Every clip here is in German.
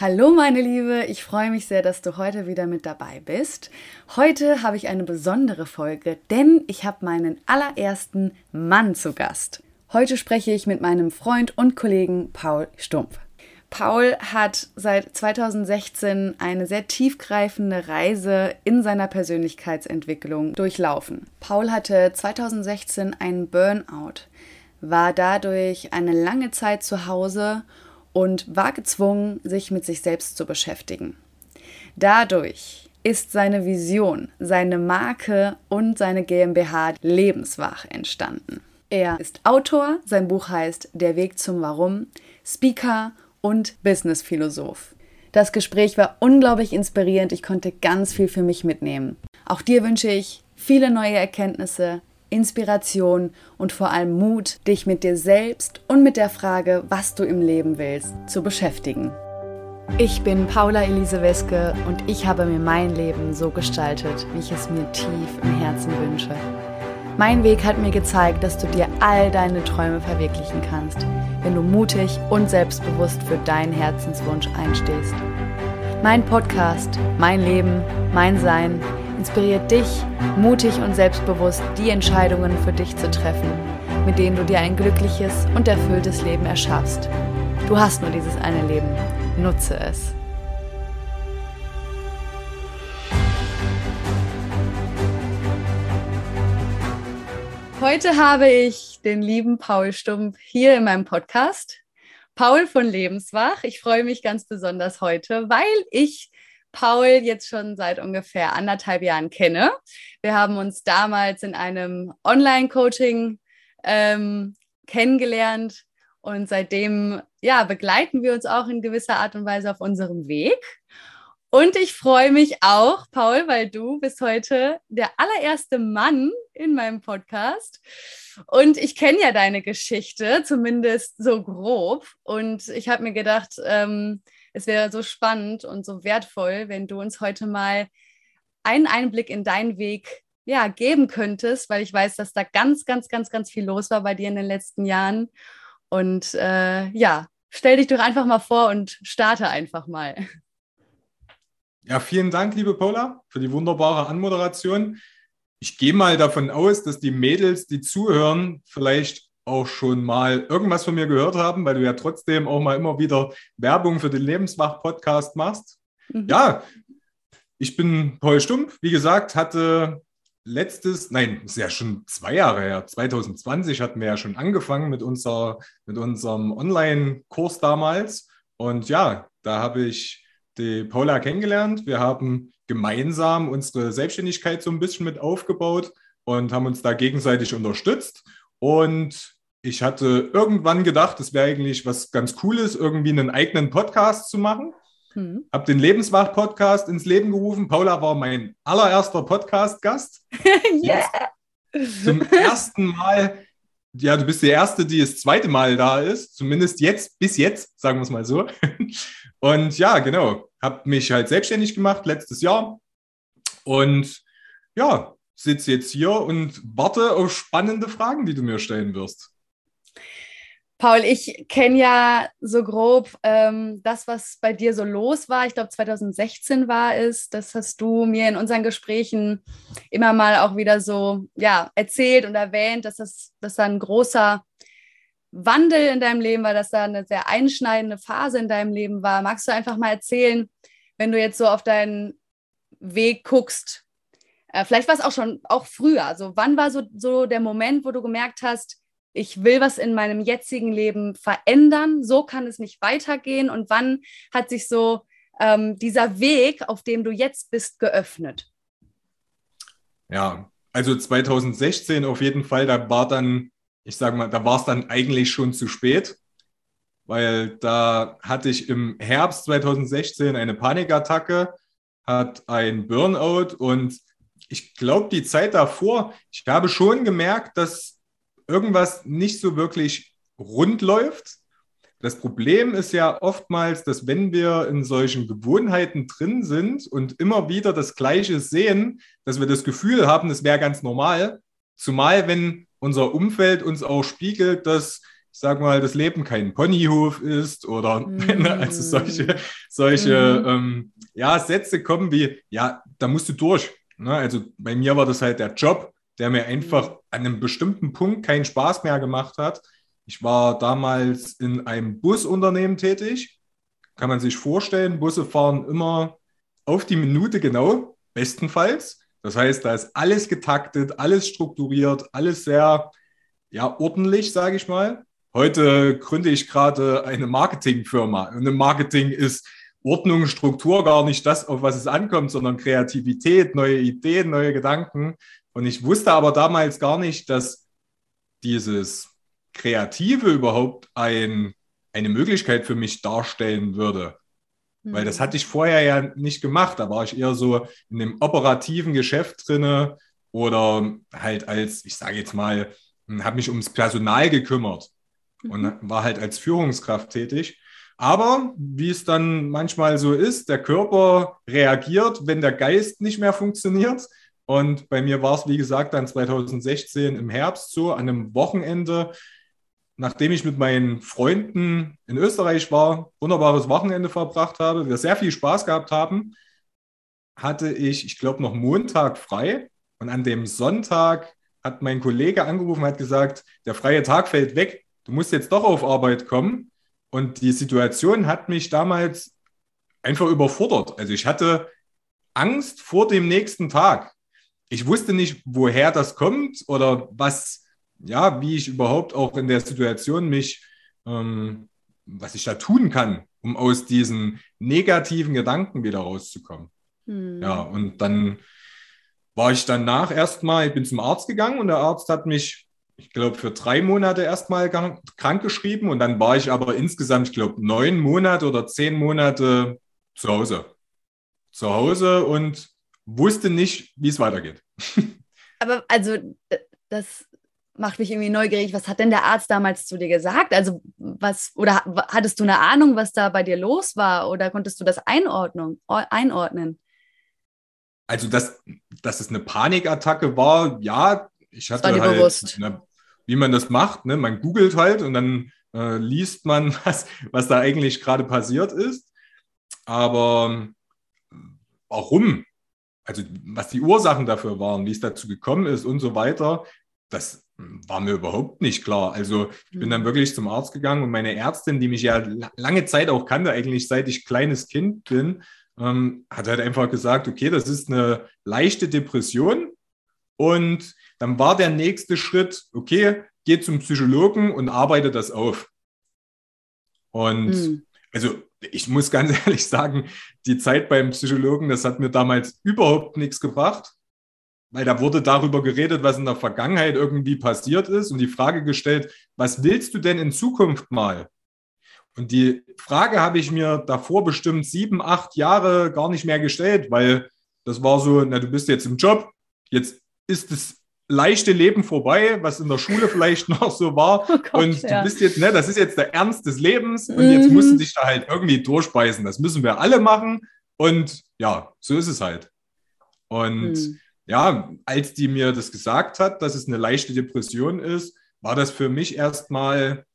Hallo meine Liebe, ich freue mich sehr, dass du heute wieder mit dabei bist. Heute habe ich eine besondere Folge, denn ich habe meinen allerersten Mann zu Gast. Heute spreche ich mit meinem Freund und Kollegen Paul Stumpf. Paul hat seit 2016 eine sehr tiefgreifende Reise in seiner Persönlichkeitsentwicklung durchlaufen. Paul hatte 2016 einen Burnout, war dadurch eine lange Zeit zu Hause und war gezwungen, sich mit sich selbst zu beschäftigen. Dadurch ist seine Vision, seine Marke und seine GmbH lebenswach entstanden. Er ist Autor, sein Buch heißt Der Weg zum Warum, Speaker und Businessphilosoph. Das Gespräch war unglaublich inspirierend, ich konnte ganz viel für mich mitnehmen. Auch dir wünsche ich viele neue Erkenntnisse, Inspiration und vor allem Mut, dich mit dir selbst und mit der Frage, was du im Leben willst, zu beschäftigen. Ich bin Paula Elise Weske und ich habe mir mein Leben so gestaltet, wie ich es mir tief im Herzen wünsche. Mein Weg hat mir gezeigt, dass du dir all deine Träume verwirklichen kannst, wenn du mutig und selbstbewusst für deinen Herzenswunsch einstehst. Mein Podcast, mein Leben, mein Sein inspiriert dich, mutig und selbstbewusst die Entscheidungen für dich zu treffen, mit denen du dir ein glückliches und erfülltes Leben erschaffst. Du hast nur dieses eine Leben. Nutze es. Heute habe ich den lieben Paul Stumpf hier in meinem Podcast. Paul von Lebenswach. Ich freue mich ganz besonders heute, weil ich Paul jetzt schon seit ungefähr anderthalb Jahren kenne. Wir haben uns damals in einem Online-Coaching ähm, kennengelernt und seitdem ja, begleiten wir uns auch in gewisser Art und Weise auf unserem Weg. Und ich freue mich auch, Paul, weil du bist heute der allererste Mann in meinem Podcast. Und ich kenne ja deine Geschichte, zumindest so grob. Und ich habe mir gedacht, ähm, es wäre so spannend und so wertvoll, wenn du uns heute mal einen Einblick in deinen Weg ja, geben könntest, weil ich weiß, dass da ganz, ganz, ganz, ganz viel los war bei dir in den letzten Jahren. Und äh, ja, stell dich doch einfach mal vor und starte einfach mal. Ja, vielen Dank, liebe Paula, für die wunderbare Anmoderation. Ich gehe mal davon aus, dass die Mädels, die zuhören, vielleicht auch schon mal irgendwas von mir gehört haben, weil du ja trotzdem auch mal immer wieder Werbung für den Lebenswach-Podcast machst. Mhm. Ja, ich bin Paul Stumpf. Wie gesagt, hatte letztes, nein, ist ja schon zwei Jahre her, 2020 hatten wir ja schon angefangen mit, unser, mit unserem Online-Kurs damals. Und ja, da habe ich die Paula kennengelernt. Wir haben gemeinsam unsere Selbstständigkeit so ein bisschen mit aufgebaut und haben uns da gegenseitig unterstützt. Und ich hatte irgendwann gedacht, es wäre eigentlich was ganz Cooles, irgendwie einen eigenen Podcast zu machen. Hm. Habe den Lebenswach-Podcast ins Leben gerufen. Paula war mein allererster Podcast-Gast. yeah. Zum ersten Mal, ja, du bist die Erste, die das zweite Mal da ist. Zumindest jetzt, bis jetzt, sagen wir es mal so. Und ja, genau, habe mich halt selbstständig gemacht letztes Jahr. Und ja, sitze jetzt hier und warte auf spannende Fragen, die du mir stellen wirst. Paul, ich kenne ja so grob ähm, das, was bei dir so los war. Ich glaube, 2016 war es. Das hast du mir in unseren Gesprächen immer mal auch wieder so ja, erzählt und erwähnt, dass das dass da ein großer Wandel in deinem Leben war, dass da eine sehr einschneidende Phase in deinem Leben war. Magst du einfach mal erzählen, wenn du jetzt so auf deinen Weg guckst? Äh, vielleicht war es auch schon auch früher. Also wann war so, so der Moment, wo du gemerkt hast, ich will was in meinem jetzigen Leben verändern, so kann es nicht weitergehen. Und wann hat sich so ähm, dieser Weg, auf dem du jetzt bist, geöffnet? Ja, also 2016 auf jeden Fall, da war dann, ich sage mal, da war es dann eigentlich schon zu spät, weil da hatte ich im Herbst 2016 eine Panikattacke, hat ein Burnout und ich glaube, die Zeit davor, ich habe schon gemerkt, dass irgendwas nicht so wirklich rund läuft. Das Problem ist ja oftmals, dass wenn wir in solchen Gewohnheiten drin sind und immer wieder das Gleiche sehen, dass wir das Gefühl haben, es wäre ganz normal. Zumal wenn unser Umfeld uns auch spiegelt, dass, ich sag mal, das Leben kein Ponyhof ist oder mm. also solche, solche mm. ähm, ja, Sätze kommen wie, ja, da musst du durch. Ne? Also bei mir war das halt der Job, der mir einfach an einem bestimmten Punkt keinen Spaß mehr gemacht hat. Ich war damals in einem Busunternehmen tätig. Kann man sich vorstellen, Busse fahren immer auf die Minute genau, bestenfalls. Das heißt, da ist alles getaktet, alles strukturiert, alles sehr ja, ordentlich, sage ich mal. Heute gründe ich gerade eine Marketingfirma. Und im Marketing ist Ordnung, Struktur gar nicht das, auf was es ankommt, sondern Kreativität, neue Ideen, neue Gedanken. Und ich wusste aber damals gar nicht, dass dieses Kreative überhaupt ein, eine Möglichkeit für mich darstellen würde. Weil das mhm. hatte ich vorher ja nicht gemacht. Da war ich eher so in dem operativen Geschäft drinne oder halt als, ich sage jetzt mal, hm, habe mich ums Personal gekümmert und mhm. war halt als Führungskraft tätig. Aber wie es dann manchmal so ist, der Körper reagiert, wenn der Geist nicht mehr funktioniert. Und bei mir war es, wie gesagt, dann 2016 im Herbst so, an einem Wochenende, nachdem ich mit meinen Freunden in Österreich war, wunderbares Wochenende verbracht habe, wir sehr viel Spaß gehabt haben, hatte ich, ich glaube, noch Montag frei. Und an dem Sonntag hat mein Kollege angerufen hat gesagt, der freie Tag fällt weg, du musst jetzt doch auf Arbeit kommen. Und die Situation hat mich damals einfach überfordert. Also ich hatte Angst vor dem nächsten Tag. Ich wusste nicht, woher das kommt oder was, ja, wie ich überhaupt auch in der Situation mich, ähm, was ich da tun kann, um aus diesen negativen Gedanken wieder rauszukommen. Hm. Ja, und dann war ich danach erstmal, ich bin zum Arzt gegangen und der Arzt hat mich, ich glaube, für drei Monate erstmal krank geschrieben und dann war ich aber insgesamt, ich glaube, neun Monate oder zehn Monate zu Hause. Zu Hause und wusste nicht, wie es weitergeht. Aber also das macht mich irgendwie neugierig. Was hat denn der Arzt damals zu dir gesagt? Also was, oder hattest du eine Ahnung, was da bei dir los war? Oder konntest du das einordnen? einordnen? Also, dass, dass es eine Panikattacke war, ja, ich hatte halt, ne, wie man das macht, ne? man googelt halt und dann äh, liest man, was, was da eigentlich gerade passiert ist. Aber warum? Also, was die Ursachen dafür waren, wie es dazu gekommen ist und so weiter, das war mir überhaupt nicht klar. Also ich bin dann mhm. wirklich zum Arzt gegangen und meine Ärztin, die mich ja lange Zeit auch kannte, eigentlich seit ich kleines Kind bin, ähm, hat halt einfach gesagt, okay, das ist eine leichte Depression. Und dann war der nächste Schritt, okay, geh zum Psychologen und arbeite das auf. Und mhm. also ich muss ganz ehrlich sagen, die Zeit beim Psychologen, das hat mir damals überhaupt nichts gebracht weil da wurde darüber geredet, was in der Vergangenheit irgendwie passiert ist und die Frage gestellt, was willst du denn in Zukunft mal? Und die Frage habe ich mir davor bestimmt sieben, acht Jahre gar nicht mehr gestellt, weil das war so, na, du bist jetzt im Job, jetzt ist das leichte Leben vorbei, was in der Schule vielleicht noch so war. Oh Gott, und du bist jetzt, ne, das ist jetzt der Ernst des Lebens und mhm. jetzt musst du dich da halt irgendwie durchbeißen. Das müssen wir alle machen. Und ja, so ist es halt. Und mhm ja, als die mir das gesagt hat, dass es eine leichte Depression ist, war das für mich erstmal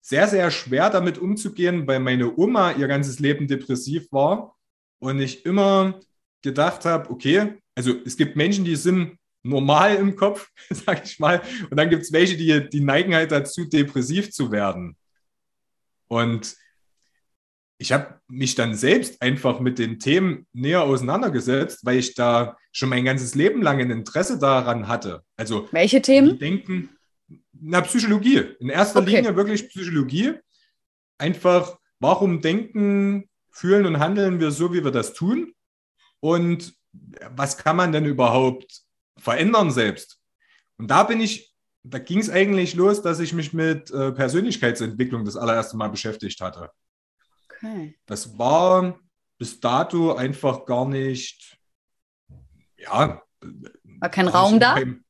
sehr, sehr schwer damit umzugehen, weil meine Oma ihr ganzes Leben depressiv war und ich immer gedacht habe, okay, also es gibt Menschen, die sind normal im Kopf, sag ich mal, und dann gibt es welche, die, die neigen halt dazu, depressiv zu werden. Und ich habe mich dann selbst einfach mit den Themen näher auseinandergesetzt, weil ich da schon mein ganzes Leben lang ein Interesse daran hatte. Also welche Themen? Denken, na Psychologie. In erster okay. Linie wirklich Psychologie. Einfach, warum denken, fühlen und handeln wir so, wie wir das tun? Und was kann man denn überhaupt verändern selbst? Und da bin ich, da ging es eigentlich los, dass ich mich mit äh, Persönlichkeitsentwicklung das allererste Mal beschäftigt hatte. Okay. Das war bis dato einfach gar nicht, ja. War kein Raum da? Kein,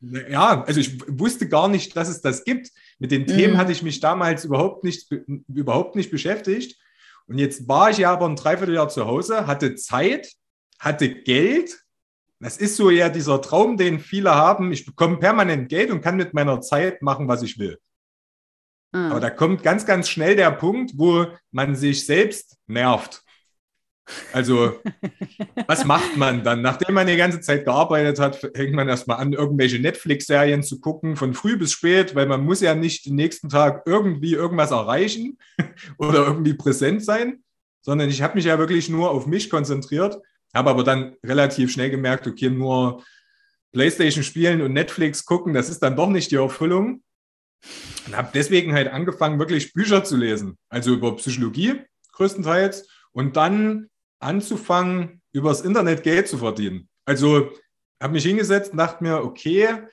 ja, also ich wusste gar nicht, dass es das gibt. Mit den Themen mhm. hatte ich mich damals überhaupt nicht, überhaupt nicht beschäftigt. Und jetzt war ich ja aber ein Dreivierteljahr zu Hause, hatte Zeit, hatte Geld. Das ist so ja dieser Traum, den viele haben. Ich bekomme permanent Geld und kann mit meiner Zeit machen, was ich will. Mhm. Aber da kommt ganz, ganz schnell der Punkt, wo man sich selbst nervt. Also, was macht man dann? Nachdem man die ganze Zeit gearbeitet hat, fängt man erstmal an, irgendwelche Netflix-Serien zu gucken, von früh bis spät, weil man muss ja nicht den nächsten Tag irgendwie irgendwas erreichen oder irgendwie präsent sein, sondern ich habe mich ja wirklich nur auf mich konzentriert, habe aber dann relativ schnell gemerkt, okay, nur Playstation spielen und Netflix gucken, das ist dann doch nicht die Erfüllung. Und habe deswegen halt angefangen, wirklich Bücher zu lesen, also über Psychologie größtenteils und dann anzufangen, übers Internet Geld zu verdienen. Also habe mich hingesetzt und dachte mir, okay,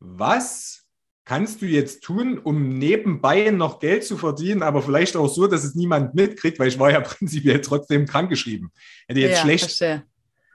was kannst du jetzt tun, um nebenbei noch Geld zu verdienen, aber vielleicht auch so, dass es niemand mitkriegt, weil ich war ja prinzipiell trotzdem krankgeschrieben. Hätte jetzt ja, schlecht,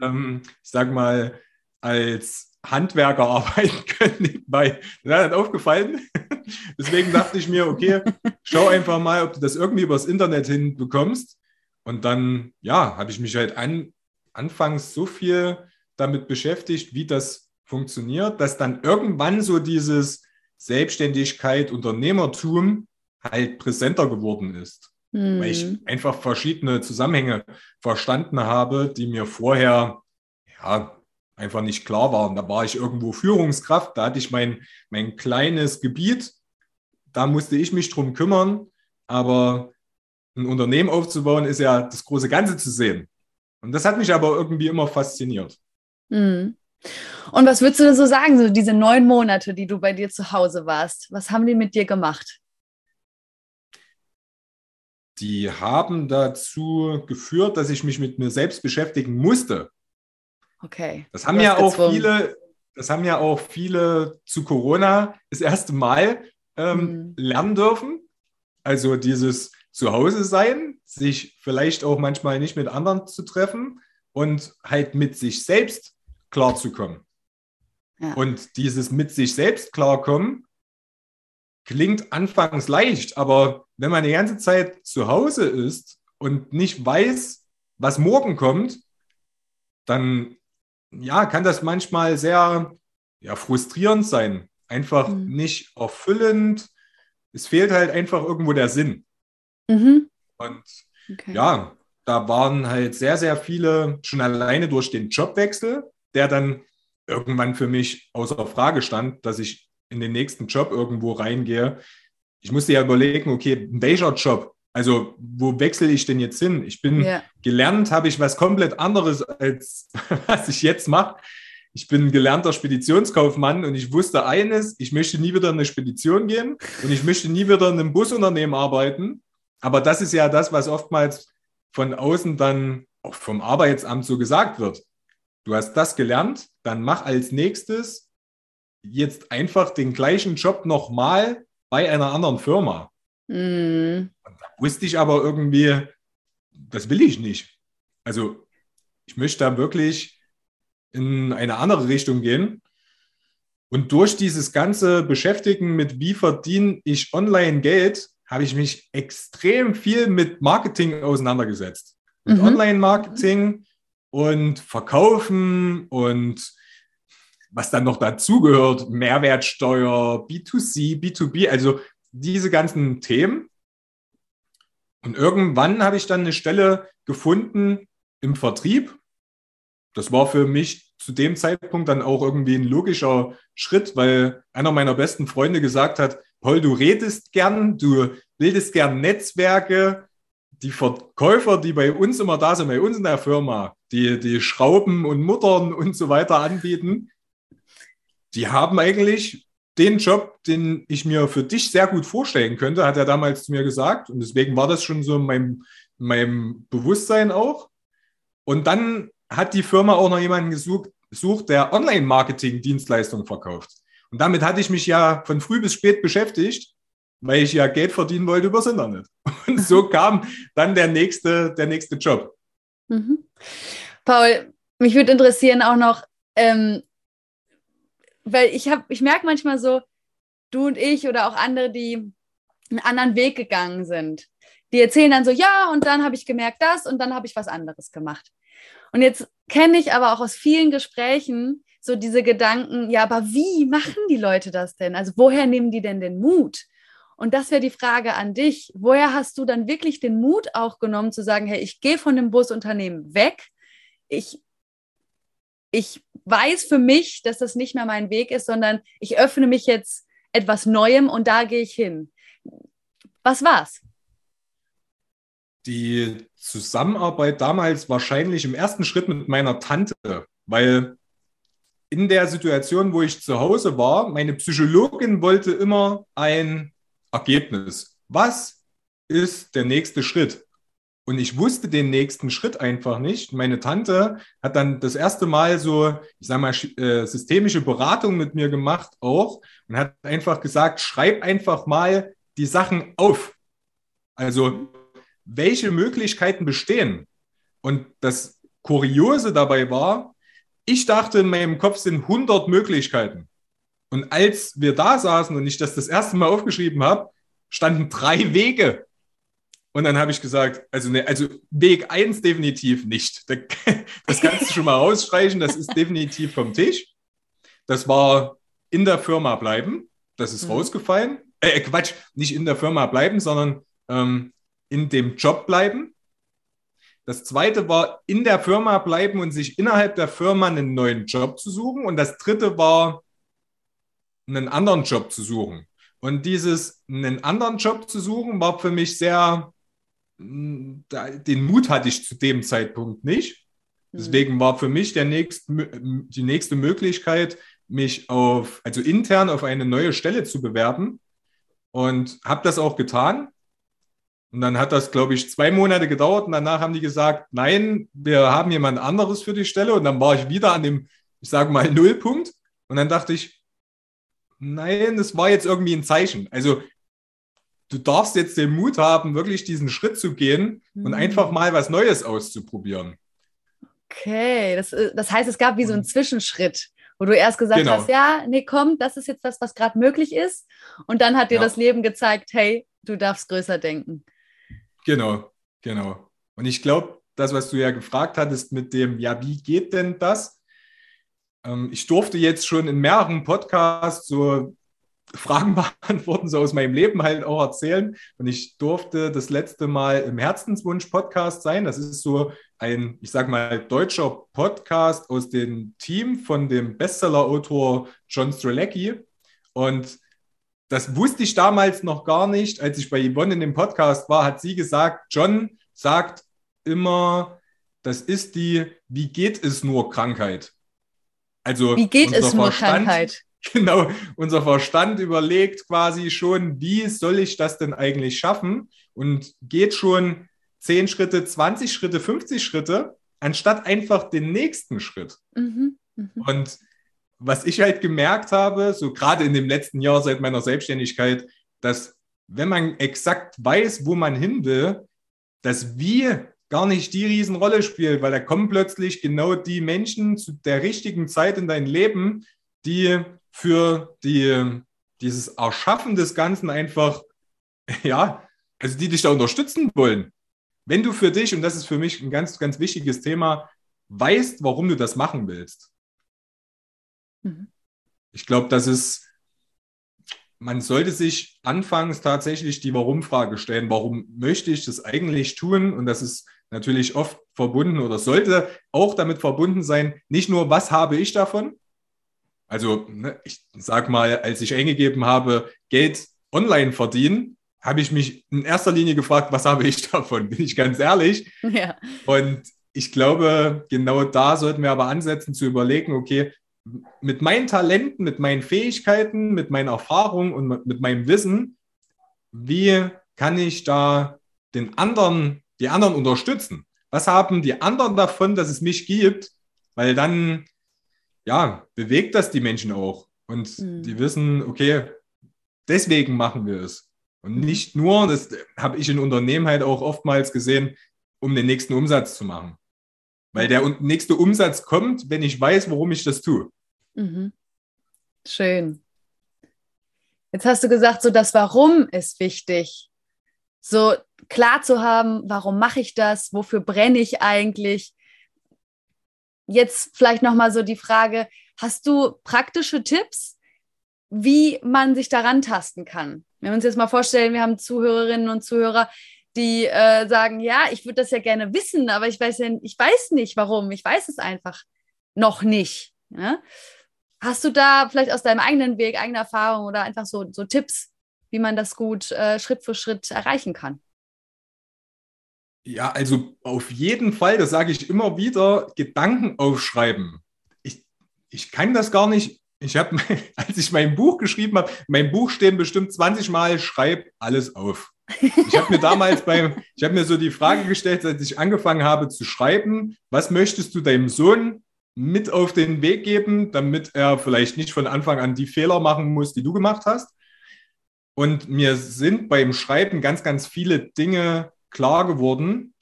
ähm, ich sag mal, als Handwerker arbeiten können nebenbei. Das hat aufgefallen. Deswegen dachte ich mir, okay, schau einfach mal, ob du das irgendwie übers Internet hinbekommst. Und dann, ja, habe ich mich halt an, anfangs so viel damit beschäftigt, wie das funktioniert, dass dann irgendwann so dieses Selbstständigkeit, Unternehmertum halt präsenter geworden ist. Mhm. Weil ich hm. einfach verschiedene Zusammenhänge verstanden habe, die mir vorher ja, einfach nicht klar waren. Da war ich irgendwo Führungskraft, da hatte ich mein, mein kleines Gebiet, da musste ich mich drum kümmern, aber ein Unternehmen aufzubauen, ist ja das große Ganze zu sehen. Und das hat mich aber irgendwie immer fasziniert. Mhm. Und was würdest du denn so sagen, so diese neun Monate, die du bei dir zu Hause warst, was haben die mit dir gemacht? Die haben dazu geführt, dass ich mich mit mir selbst beschäftigen musste. Okay. Das haben ja auch gezwungen. viele, das haben ja auch viele zu Corona das erste Mal ähm, mhm. lernen dürfen. Also dieses Zuhause sein, sich vielleicht auch manchmal nicht mit anderen zu treffen und halt mit sich selbst klarzukommen. Ja. Und dieses mit sich selbst klarkommen klingt anfangs leicht, aber wenn man die ganze Zeit zu Hause ist und nicht weiß, was morgen kommt, dann ja, kann das manchmal sehr ja, frustrierend sein. Einfach mhm. nicht erfüllend. Es fehlt halt einfach irgendwo der Sinn. Mhm. Und okay. ja, da waren halt sehr, sehr viele schon alleine durch den Jobwechsel, der dann irgendwann für mich außer Frage stand, dass ich in den nächsten Job irgendwo reingehe. Ich musste ja überlegen, okay, welcher Job? Also, wo wechsle ich denn jetzt hin? Ich bin ja. gelernt, habe ich was komplett anderes, als was ich jetzt mache. Ich bin gelernter Speditionskaufmann und ich wusste eines, ich möchte nie wieder in eine Spedition gehen und ich möchte nie wieder in einem Busunternehmen arbeiten, aber das ist ja das, was oftmals von außen dann auch vom Arbeitsamt so gesagt wird. Du hast das gelernt, dann mach als nächstes jetzt einfach den gleichen Job nochmal bei einer anderen Firma. Mm. da wusste ich aber irgendwie, das will ich nicht. Also ich möchte da wirklich in eine andere Richtung gehen. Und durch dieses ganze Beschäftigen mit, wie verdiene ich online Geld, habe ich mich extrem viel mit Marketing auseinandergesetzt. Mit mhm. Online-Marketing und Verkaufen und was dann noch dazugehört, Mehrwertsteuer, B2C, B2B, also diese ganzen Themen. Und irgendwann habe ich dann eine Stelle gefunden im Vertrieb. Das war für mich zu dem Zeitpunkt dann auch irgendwie ein logischer Schritt, weil einer meiner besten Freunde gesagt hat, Paul, du redest gern, du bildest gern Netzwerke. Die Verkäufer, die bei uns immer da sind, bei uns in der Firma, die, die Schrauben und Muttern und so weiter anbieten, die haben eigentlich den Job, den ich mir für dich sehr gut vorstellen könnte, hat er damals zu mir gesagt. Und deswegen war das schon so in meinem, in meinem Bewusstsein auch. Und dann hat die Firma auch noch jemanden gesucht, gesucht der Online-Marketing-Dienstleistungen verkauft. Und damit hatte ich mich ja von früh bis spät beschäftigt, weil ich ja Geld verdienen wollte übers Internet. Und so kam dann der nächste, der nächste Job. Mhm. Paul, mich würde interessieren auch noch, ähm, weil ich habe, ich merke manchmal so, du und ich oder auch andere, die einen anderen Weg gegangen sind, die erzählen dann so, ja, und dann habe ich gemerkt das und dann habe ich was anderes gemacht. Und jetzt kenne ich aber auch aus vielen Gesprächen, so diese Gedanken, ja, aber wie machen die Leute das denn? Also woher nehmen die denn den Mut? Und das wäre die Frage an dich. Woher hast du dann wirklich den Mut auch genommen zu sagen, hey, ich gehe von dem Busunternehmen weg. Ich, ich weiß für mich, dass das nicht mehr mein Weg ist, sondern ich öffne mich jetzt etwas Neuem und da gehe ich hin. Was war's? Die Zusammenarbeit damals wahrscheinlich im ersten Schritt mit meiner Tante, weil in der Situation, wo ich zu Hause war, meine Psychologin wollte immer ein Ergebnis. Was ist der nächste Schritt? Und ich wusste den nächsten Schritt einfach nicht. Meine Tante hat dann das erste Mal so, ich sage mal, äh, systemische Beratung mit mir gemacht auch und hat einfach gesagt, schreib einfach mal die Sachen auf. Also, welche Möglichkeiten bestehen? Und das Kuriose dabei war, ich dachte, in meinem Kopf sind 100 Möglichkeiten. Und als wir da saßen und ich das das erste Mal aufgeschrieben habe, standen drei Wege. Und dann habe ich gesagt, also, ne, also Weg 1 definitiv nicht. Das kannst du schon mal rausstreichen, das ist definitiv vom Tisch. Das war in der Firma bleiben, das ist mhm. rausgefallen. Äh, äh, Quatsch, nicht in der Firma bleiben, sondern ähm, in dem Job bleiben. Das zweite war in der Firma bleiben und sich innerhalb der Firma einen neuen Job zu suchen. Und das dritte war einen anderen Job zu suchen. Und dieses einen anderen Job zu suchen war für mich sehr, mm, den Mut hatte ich zu dem Zeitpunkt nicht. Deswegen war für mich der nächst, die nächste Möglichkeit, mich auf, also intern auf eine neue Stelle zu bewerben. Und habe das auch getan. Und dann hat das, glaube ich, zwei Monate gedauert und danach haben die gesagt, nein, wir haben jemand anderes für die Stelle. Und dann war ich wieder an dem, ich sage mal, Nullpunkt. Und dann dachte ich, nein, das war jetzt irgendwie ein Zeichen. Also du darfst jetzt den Mut haben, wirklich diesen Schritt zu gehen mhm. und einfach mal was Neues auszuprobieren. Okay, das, äh, das heißt, es gab wie so einen Zwischenschritt, wo du erst gesagt genau. hast, ja, nee, komm, das ist jetzt das, was gerade möglich ist. Und dann hat dir ja. das Leben gezeigt, hey, du darfst größer denken. Genau, genau. Und ich glaube, das, was du ja gefragt hattest mit dem, ja, wie geht denn das? Ähm, ich durfte jetzt schon in mehreren Podcasts so Fragen beantworten, so aus meinem Leben halt auch erzählen. Und ich durfte das letzte Mal im Herzenswunsch-Podcast sein. Das ist so ein, ich sag mal, deutscher Podcast aus dem Team von dem Bestseller-Autor John Strelecki. Und das wusste ich damals noch gar nicht. Als ich bei Yvonne in dem Podcast war, hat sie gesagt, John sagt immer, das ist die Wie geht es nur Krankheit. Also wie geht es nur Verstand, Krankheit? Genau, unser Verstand überlegt quasi schon, wie soll ich das denn eigentlich schaffen und geht schon 10 Schritte, 20 Schritte, 50 Schritte, anstatt einfach den nächsten Schritt. Mhm, mh. Und was ich halt gemerkt habe, so gerade in dem letzten Jahr seit meiner Selbstständigkeit, dass wenn man exakt weiß, wo man hin will, dass wir gar nicht die Riesenrolle spielt, weil da kommen plötzlich genau die Menschen zu der richtigen Zeit in dein Leben, die für die, dieses Erschaffen des Ganzen einfach, ja, also die dich da unterstützen wollen. Wenn du für dich, und das ist für mich ein ganz, ganz wichtiges Thema, weißt, warum du das machen willst. Mhm. Ich glaube, das ist, man sollte sich anfangs tatsächlich die Warum-Frage stellen. Warum möchte ich das eigentlich tun? Und das ist natürlich oft verbunden oder sollte auch damit verbunden sein, nicht nur, was habe ich davon? Also, ne, ich sag mal, als ich eingegeben habe, Geld online verdienen, habe ich mich in erster Linie gefragt, was habe ich davon? Bin ich ganz ehrlich. Ja. Und ich glaube, genau da sollten wir aber ansetzen zu überlegen, okay, mit meinen Talenten, mit meinen Fähigkeiten, mit meinen Erfahrungen und mit meinem Wissen, wie kann ich da den anderen die anderen unterstützen. Was haben die anderen davon, dass es mich gibt? Weil dann, ja, bewegt das die Menschen auch. Und mhm. die wissen, okay, deswegen machen wir es. Und nicht nur, das habe ich in Unternehmen halt auch oftmals gesehen, um den nächsten Umsatz zu machen. Weil der nächste Umsatz kommt, wenn ich weiß, warum ich das tue. Mhm. Schön. Jetzt hast du gesagt, so das Warum ist wichtig so klar zu haben, warum mache ich das, wofür brenne ich eigentlich. Jetzt vielleicht noch mal so die Frage, hast du praktische Tipps, wie man sich daran tasten kann. Wenn wir uns jetzt mal vorstellen, wir haben Zuhörerinnen und Zuhörer, die äh, sagen, ja, ich würde das ja gerne wissen, aber ich weiß ja, ich weiß nicht warum, ich weiß es einfach noch nicht. Ja? Hast du da vielleicht aus deinem eigenen Weg, eigener Erfahrung oder einfach so, so Tipps, wie man das gut äh, Schritt für Schritt erreichen kann? Ja, also auf jeden Fall, das sage ich immer wieder, Gedanken aufschreiben. Ich, ich kann das gar nicht. Ich habe, als ich mein Buch geschrieben habe, mein Buch stehen bestimmt 20 Mal, schreib alles auf. Ich habe mir damals beim, ich habe mir so die Frage gestellt, als ich angefangen habe zu schreiben, was möchtest du deinem Sohn mit auf den Weg geben, damit er vielleicht nicht von Anfang an die Fehler machen muss, die du gemacht hast. Und mir sind beim Schreiben ganz, ganz viele Dinge klar geworden.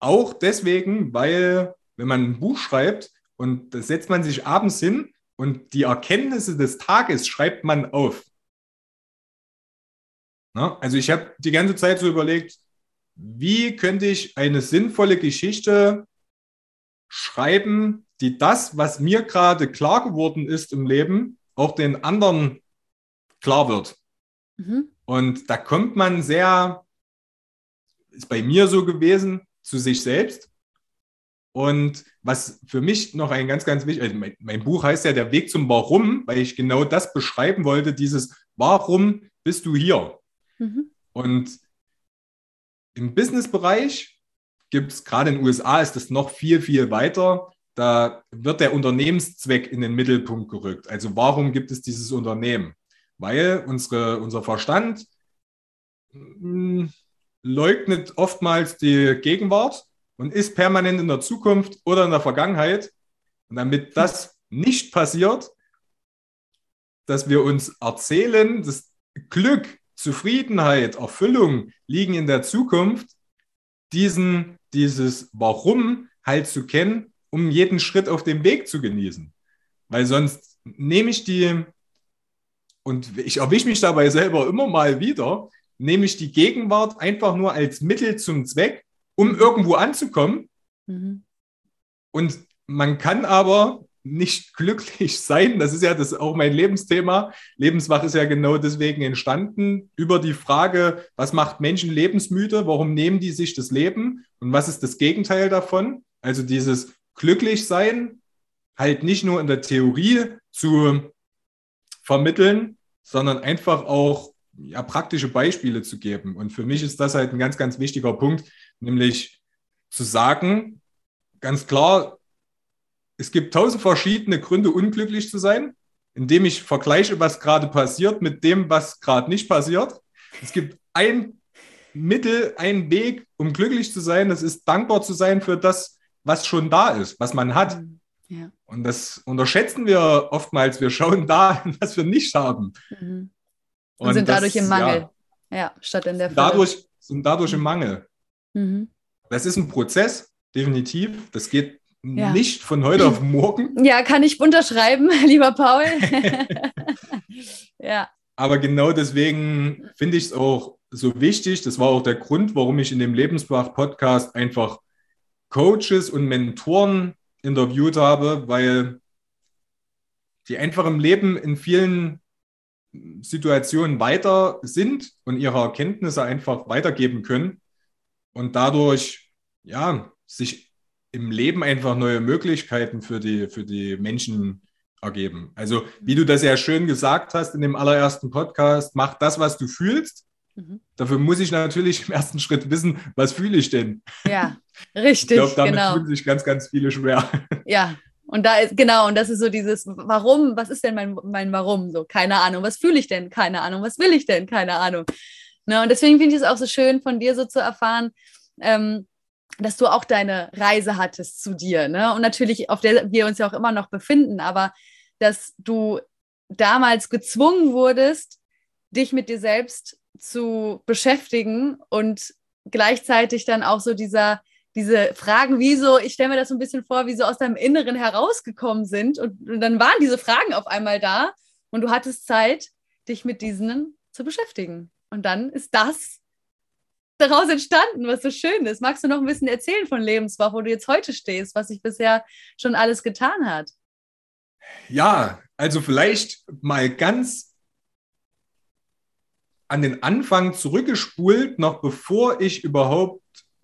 Auch deswegen, weil wenn man ein Buch schreibt und da setzt man sich abends hin und die Erkenntnisse des Tages schreibt man auf. Na, also ich habe die ganze Zeit so überlegt, wie könnte ich eine sinnvolle Geschichte schreiben, die das, was mir gerade klar geworden ist im Leben, auch den anderen klar wird. Mhm. Und da kommt man sehr ist bei mir so gewesen, zu sich selbst. Und was für mich noch ein ganz, ganz wichtig, also mein, mein, Buch heißt ja Der Weg zum Warum, weil ich genau das beschreiben wollte, dieses Warum bist du hier? Mhm. Und im Businessbereich gibt es, gerade in den USA ist das noch viel, viel weiter. Da wird der Unternehmenszweck in den Mittelpunkt gerückt. Also warum gibt es dieses Unternehmen? Weil unsere, unser Verstand hm, leugnet oftmals die Gegenwart und ist permanent in der Zukunft oder in der Vergangenheit. Und damit das nicht passiert, dass wir uns erzählen, das Glück, Zufriedenheit, Erfüllung liegen in der Zukunft, diesen, dieses Warum halt zu kennen, um jeden Schritt auf dem Weg zu genießen. Weil sonst nehme ich die, und ich erwische mich dabei selber immer mal wieder, nämlich die Gegenwart einfach nur als Mittel zum Zweck, um irgendwo anzukommen. Mhm. Und man kann aber nicht glücklich sein. Das ist ja das auch mein Lebensthema. Lebenswach ist ja genau deswegen entstanden über die Frage, was macht Menschen lebensmüde? Warum nehmen die sich das Leben? Und was ist das Gegenteil davon? Also dieses glücklich sein, halt nicht nur in der Theorie zu vermitteln, sondern einfach auch ja, praktische Beispiele zu geben. Und für mich ist das halt ein ganz, ganz wichtiger Punkt, nämlich zu sagen, ganz klar, es gibt tausend verschiedene Gründe, unglücklich zu sein, indem ich vergleiche, was gerade passiert mit dem, was gerade nicht passiert. Es gibt ein Mittel, einen Weg, um glücklich zu sein, das ist dankbar zu sein für das, was schon da ist, was man hat. Mhm. Ja. Und das unterschätzen wir oftmals. Wir schauen da, was wir nicht haben. Mhm. Und, und sind das, dadurch im Mangel. Ja, ja, statt in der Fülle. Dadurch sind dadurch im Mangel. Mhm. Das ist ein Prozess, definitiv. Das geht ja. nicht von heute auf morgen. Ja, kann ich unterschreiben, lieber Paul. ja. Aber genau deswegen finde ich es auch so wichtig. Das war auch der Grund, warum ich in dem Lebensbrach-Podcast einfach Coaches und Mentoren interviewt habe, weil die einfach im Leben in vielen Situationen weiter sind und ihre Erkenntnisse einfach weitergeben können und dadurch ja sich im Leben einfach neue Möglichkeiten für die, für die Menschen ergeben. Also, wie du das ja schön gesagt hast in dem allerersten Podcast, mach das, was du fühlst. Mhm. Dafür muss ich natürlich im ersten Schritt wissen, was fühle ich denn? Ja, richtig. Ich glaube, damit genau. fühlen sich ganz, ganz viele schwer. Ja, und da ist, genau, und das ist so dieses, warum, was ist denn mein, mein Warum? So, keine Ahnung, was fühle ich denn? Keine Ahnung, was will ich denn? Keine Ahnung. Ne, und deswegen finde ich es auch so schön, von dir so zu erfahren, ähm, dass du auch deine Reise hattest zu dir. Ne? Und natürlich, auf der wir uns ja auch immer noch befinden, aber dass du damals gezwungen wurdest, dich mit dir selbst zu beschäftigen und gleichzeitig dann auch so dieser diese Fragen, wie so, ich stelle mir das so ein bisschen vor, wie so aus deinem Inneren herausgekommen sind. Und, und, dann waren diese Fragen auf einmal da und du hattest Zeit, dich mit diesen zu beschäftigen. Und dann ist das daraus entstanden, was so schön ist. Magst du noch ein bisschen erzählen von Lebenswach, wo du jetzt heute stehst, was sich bisher schon alles getan hat? Ja, also vielleicht mal ganz an den Anfang zurückgespult, noch bevor ich überhaupt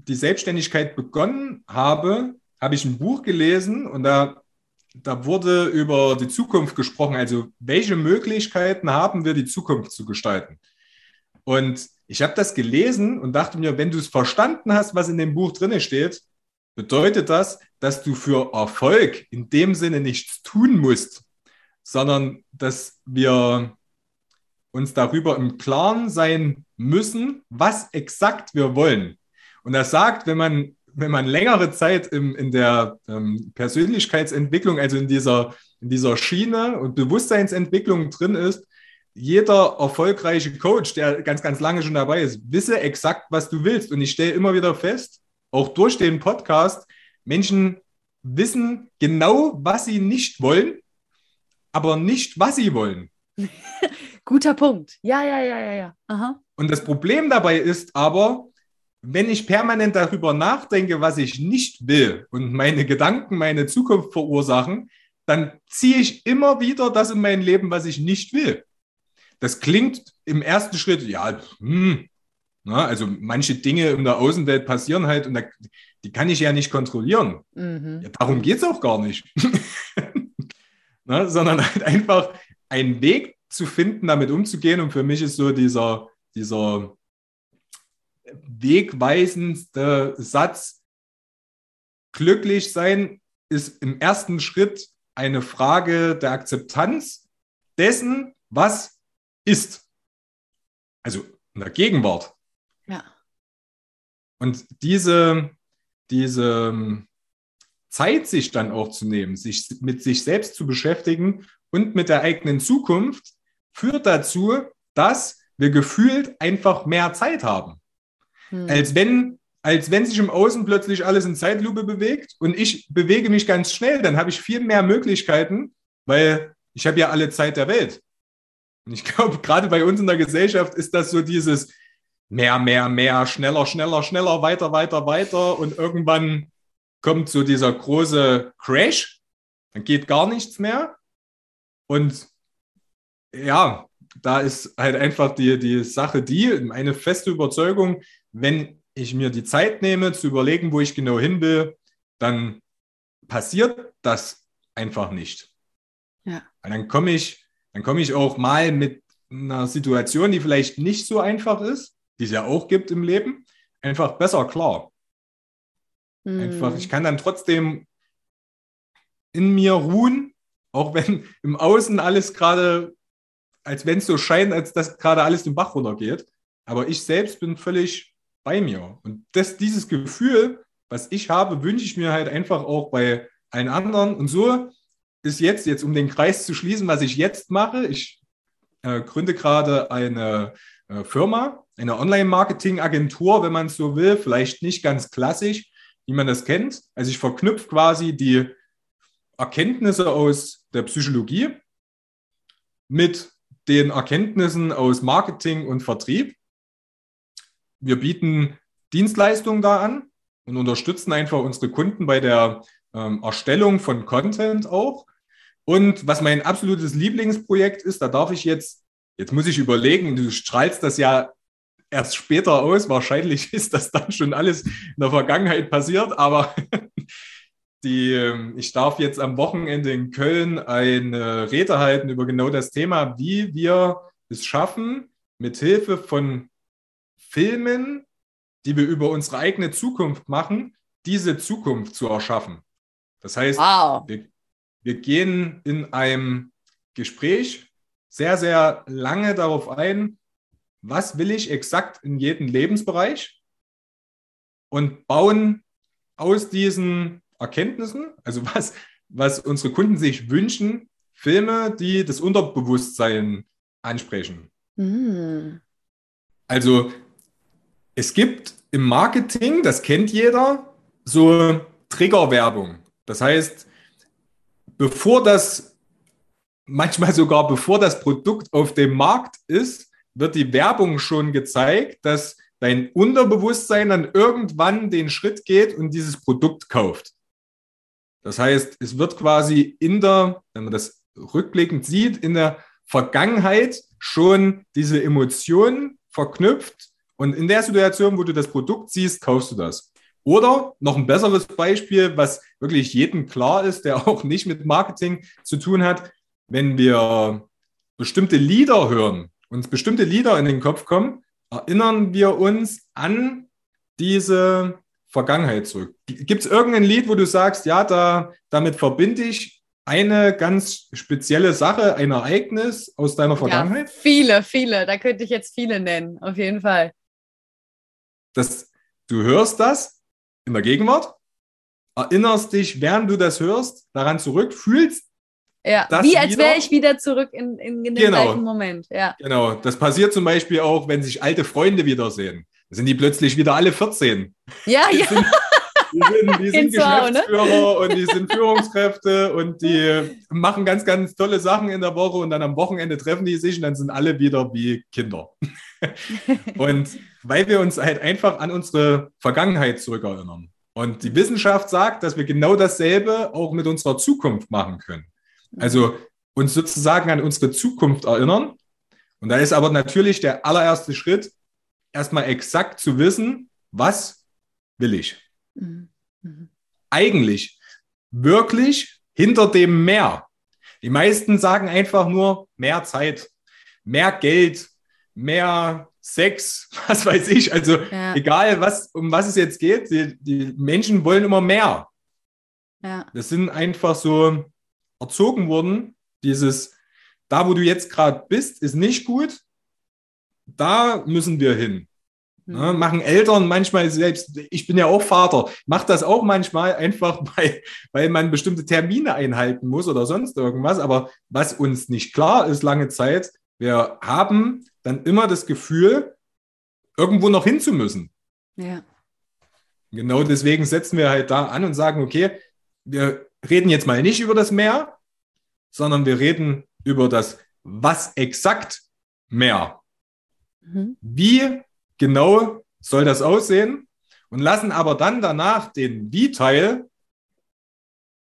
die Selbstständigkeit begonnen habe, habe ich ein Buch gelesen und da, da wurde über die Zukunft gesprochen. Also welche Möglichkeiten haben wir, die Zukunft zu gestalten? Und ich habe das gelesen und dachte mir, wenn du es verstanden hast, was in dem Buch drin steht, bedeutet das, dass du für Erfolg in dem Sinne nichts tun musst, sondern dass wir uns darüber im Klaren sein müssen, was exakt wir wollen. Und er sagt, wenn man, wenn man längere Zeit im, in der ähm, Persönlichkeitsentwicklung, also in dieser, in dieser Schiene und Bewusstseinsentwicklung drin ist, jeder erfolgreiche Coach, der ganz, ganz lange schon dabei ist, wisse exakt, was du willst. Und ich stelle immer wieder fest, auch durch den Podcast, Menschen wissen genau, was sie nicht wollen, aber nicht, was sie wollen. Guter Punkt. Ja, ja, ja, ja, ja. Aha. Und das Problem dabei ist aber, wenn ich permanent darüber nachdenke, was ich nicht will und meine Gedanken meine Zukunft verursachen, dann ziehe ich immer wieder das in mein Leben, was ich nicht will. Das klingt im ersten Schritt, ja, hm, na, also manche Dinge in der Außenwelt passieren halt und da, die kann ich ja nicht kontrollieren. Mhm. Ja, darum geht es auch gar nicht. na, sondern halt einfach einen Weg zu finden, damit umzugehen. Und für mich ist so dieser, dieser wegweisendste Satz, glücklich sein ist im ersten Schritt eine Frage der Akzeptanz dessen, was ist. Also in der Gegenwart. Ja. Und diese, diese ähm, Zeit sich dann auch zu nehmen, sich mit sich selbst zu beschäftigen und mit der eigenen Zukunft, führt dazu, dass wir gefühlt einfach mehr Zeit haben. Hm. Als, wenn, als wenn sich im Außen plötzlich alles in Zeitlupe bewegt und ich bewege mich ganz schnell, dann habe ich viel mehr Möglichkeiten, weil ich habe ja alle Zeit der Welt. Und ich glaube, gerade bei uns in der Gesellschaft ist das so dieses mehr, mehr, mehr, schneller, schneller, schneller, weiter, weiter, weiter und irgendwann kommt so dieser große Crash, dann geht gar nichts mehr. Und ja, da ist halt einfach die, die Sache die, meine feste Überzeugung, wenn ich mir die Zeit nehme, zu überlegen, wo ich genau hin will, dann passiert das einfach nicht. Ja. Und dann komme ich, dann komme ich auch mal mit einer Situation, die vielleicht nicht so einfach ist, die es ja auch gibt im Leben, einfach besser klar. Mhm. Einfach, ich kann dann trotzdem in mir ruhen, auch wenn im Außen alles gerade als wenn es so scheint, als dass gerade alles den Bach runtergeht. Aber ich selbst bin völlig bei mir. Und das, dieses Gefühl, was ich habe, wünsche ich mir halt einfach auch bei allen anderen. Und so ist jetzt, jetzt um den Kreis zu schließen, was ich jetzt mache. Ich äh, gründe gerade eine äh, Firma, eine Online-Marketing-Agentur, wenn man es so will. Vielleicht nicht ganz klassisch, wie man das kennt. Also ich verknüpfe quasi die Erkenntnisse aus der Psychologie mit den Erkenntnissen aus Marketing und Vertrieb. Wir bieten Dienstleistungen da an und unterstützen einfach unsere Kunden bei der ähm, Erstellung von Content auch. Und was mein absolutes Lieblingsprojekt ist, da darf ich jetzt, jetzt muss ich überlegen, du strahlst das ja erst später aus. Wahrscheinlich ist das dann schon alles in der Vergangenheit passiert, aber die, ähm, ich darf jetzt am Wochenende in Köln eine Rede halten über genau das Thema, wie wir es schaffen, mit Hilfe von Filmen, die wir über unsere eigene Zukunft machen, diese Zukunft zu erschaffen. Das heißt, wow. wir, wir gehen in einem Gespräch sehr, sehr lange darauf ein, was will ich exakt in jedem Lebensbereich und bauen aus diesen Erkenntnissen, also was, was unsere Kunden sich wünschen, Filme, die das Unterbewusstsein ansprechen. Mhm. Also es gibt im Marketing, das kennt jeder, so Triggerwerbung. Das heißt, bevor das, manchmal sogar bevor das Produkt auf dem Markt ist, wird die Werbung schon gezeigt, dass dein Unterbewusstsein dann irgendwann den Schritt geht und dieses Produkt kauft. Das heißt, es wird quasi in der, wenn man das rückblickend sieht, in der Vergangenheit schon diese Emotionen verknüpft und in der Situation, wo du das Produkt siehst, kaufst du das. Oder noch ein besseres Beispiel, was wirklich jedem klar ist, der auch nicht mit Marketing zu tun hat, wenn wir bestimmte Lieder hören, uns bestimmte Lieder in den Kopf kommen, erinnern wir uns an diese Vergangenheit zurück. Gibt es irgendein Lied, wo du sagst, ja, da, damit verbinde ich eine ganz spezielle Sache, ein Ereignis aus deiner Vergangenheit? Ja, viele, viele. Da könnte ich jetzt viele nennen, auf jeden Fall. Das, du hörst das in der Gegenwart, erinnerst dich, während du das hörst, daran zurück, fühlst ja, wie als wäre ich wieder zurück in, in, in den genau. gleichen Moment. Ja. Genau, das passiert zum Beispiel auch, wenn sich alte Freunde wiedersehen. Da sind die plötzlich wieder alle 14. Ja, die ja. Sind, die sind, die sind Geschäftsführer auch, ne? und die sind Führungskräfte und die machen ganz, ganz tolle Sachen in der Woche und dann am Wochenende treffen die sich und dann sind alle wieder wie Kinder. und weil wir uns halt einfach an unsere Vergangenheit zurückerinnern. Und die Wissenschaft sagt, dass wir genau dasselbe auch mit unserer Zukunft machen können. Also uns sozusagen an unsere Zukunft erinnern. Und da ist aber natürlich der allererste Schritt, erstmal exakt zu wissen, was will ich. Mhm. Eigentlich wirklich hinter dem mehr. Die meisten sagen einfach nur mehr Zeit, mehr Geld, mehr Sex, was weiß ich. Also ja. egal, was, um was es jetzt geht, die, die Menschen wollen immer mehr. Ja. Das sind einfach so erzogen worden, dieses, da wo du jetzt gerade bist, ist nicht gut, da müssen wir hin. Ne, mhm. machen Eltern manchmal selbst, ich bin ja auch Vater, macht das auch manchmal einfach, weil, weil man bestimmte Termine einhalten muss oder sonst irgendwas. Aber was uns nicht klar ist lange Zeit, wir haben dann immer das Gefühl, irgendwo noch hin zu müssen. Ja. Genau deswegen setzen wir halt da an und sagen, okay, wir reden jetzt mal nicht über das Meer, sondern wir reden über das Was exakt mehr. Mhm. Wie genau soll das aussehen? Und lassen aber dann danach den Wie-Teil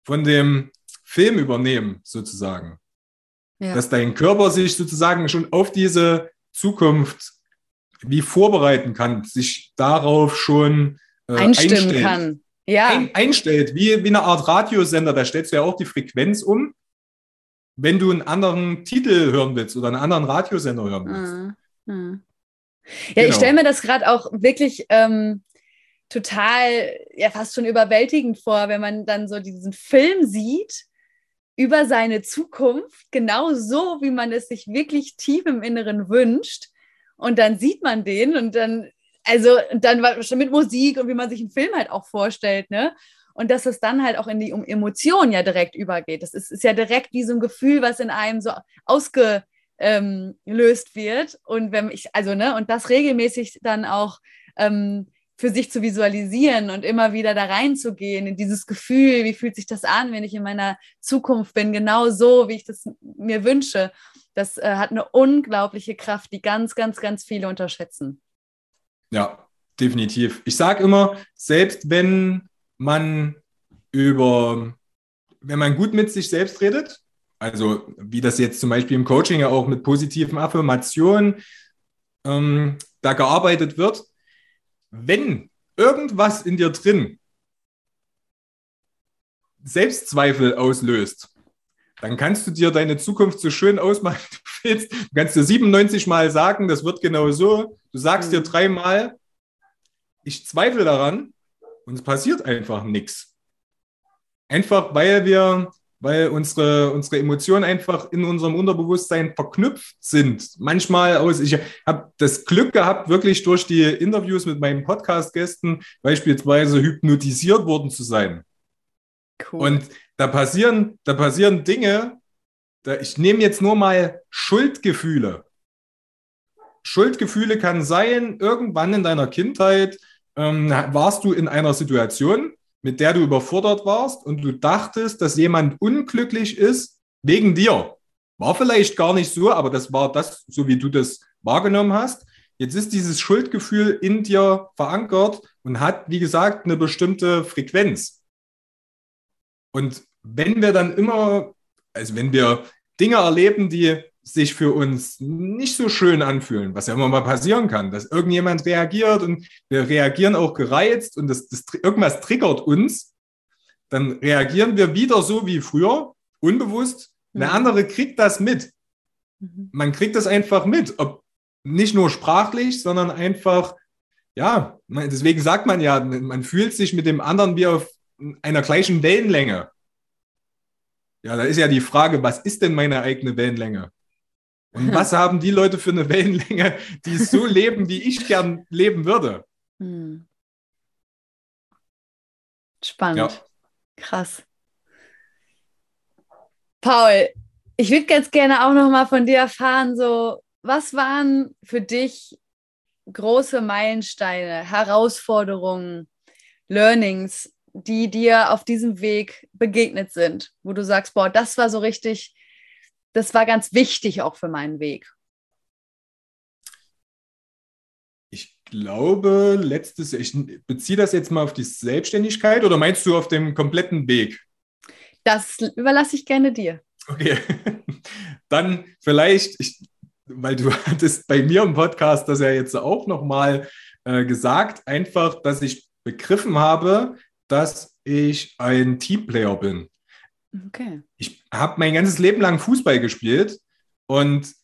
von dem Film übernehmen, sozusagen. Ja. Dass dein Körper sich sozusagen schon auf diese Zukunft wie vorbereiten kann, sich darauf schon äh, einstimmen einstellt. kann ja. ein, einstellt, wie, wie eine Art Radiosender. Da stellst du ja auch die Frequenz um, wenn du einen anderen Titel hören willst oder einen anderen Radiosender hören willst. Mhm. Mhm. Ja, genau. ich stelle mir das gerade auch wirklich ähm, total, ja, fast schon überwältigend vor, wenn man dann so diesen Film sieht über seine Zukunft, genau so, wie man es sich wirklich tief im Inneren wünscht. Und dann sieht man den und dann also dann mit Musik und wie man sich einen Film halt auch vorstellt, ne? Und dass es dann halt auch in die um Emotionen ja direkt übergeht. Das ist, ist ja direkt wie so ein Gefühl, was in einem so ausgelöst ähm, wird. Und wenn ich, also, ne, und das regelmäßig dann auch ähm, für sich zu visualisieren und immer wieder da reinzugehen in dieses Gefühl, wie fühlt sich das an, wenn ich in meiner Zukunft bin, genau so, wie ich das mir wünsche. Das äh, hat eine unglaubliche Kraft, die ganz, ganz, ganz viele unterschätzen. Ja, definitiv. Ich sage immer, selbst wenn man über, wenn man gut mit sich selbst redet, also wie das jetzt zum Beispiel im Coaching ja auch mit positiven Affirmationen ähm, da gearbeitet wird, wenn irgendwas in dir drin Selbstzweifel auslöst, dann kannst du dir deine Zukunft so schön ausmalen, du willst. Du kannst dir 97 Mal sagen, das wird genau so. Du sagst mhm. dir dreimal, ich zweifle daran und es passiert einfach nichts. Einfach weil wir, weil unsere, unsere Emotionen einfach in unserem Unterbewusstsein verknüpft sind. Manchmal aus, ich habe das Glück gehabt, wirklich durch die Interviews mit meinen Podcast-Gästen beispielsweise hypnotisiert worden zu sein. Cool. Und da passieren, da passieren Dinge, da, ich nehme jetzt nur mal Schuldgefühle. Schuldgefühle kann sein, irgendwann in deiner Kindheit ähm, warst du in einer Situation, mit der du überfordert warst und du dachtest, dass jemand unglücklich ist wegen dir. War vielleicht gar nicht so, aber das war das, so wie du das wahrgenommen hast. Jetzt ist dieses Schuldgefühl in dir verankert und hat, wie gesagt, eine bestimmte Frequenz. Und wenn wir dann immer, also wenn wir Dinge erleben, die sich für uns nicht so schön anfühlen, was ja immer mal passieren kann, dass irgendjemand reagiert und wir reagieren auch gereizt und das, das, irgendwas triggert uns, dann reagieren wir wieder so wie früher, unbewusst. Eine mhm. andere kriegt das mit. Mhm. Man kriegt das einfach mit, ob nicht nur sprachlich, sondern einfach, ja, deswegen sagt man ja, man fühlt sich mit dem anderen wie auf einer gleichen Wellenlänge. Ja, da ist ja die Frage, was ist denn meine eigene Wellenlänge? Und was haben die Leute für eine Wellenlänge, die so leben, wie ich gern leben würde? Hm. Spannend. Ja. Krass. Paul, ich würde ganz gerne auch noch mal von dir erfahren, so was waren für dich große Meilensteine, Herausforderungen, Learnings, die dir auf diesem Weg begegnet sind, wo du sagst, boah, das war so richtig das war ganz wichtig auch für meinen Weg. Ich glaube, letztes, ich beziehe das jetzt mal auf die Selbstständigkeit oder meinst du auf dem kompletten Weg? Das überlasse ich gerne dir. Okay, dann vielleicht, ich, weil du hattest bei mir im Podcast das ja jetzt auch nochmal äh, gesagt, einfach, dass ich begriffen habe, dass ich ein Teamplayer bin. Okay. Ich habe mein ganzes Leben lang Fußball gespielt und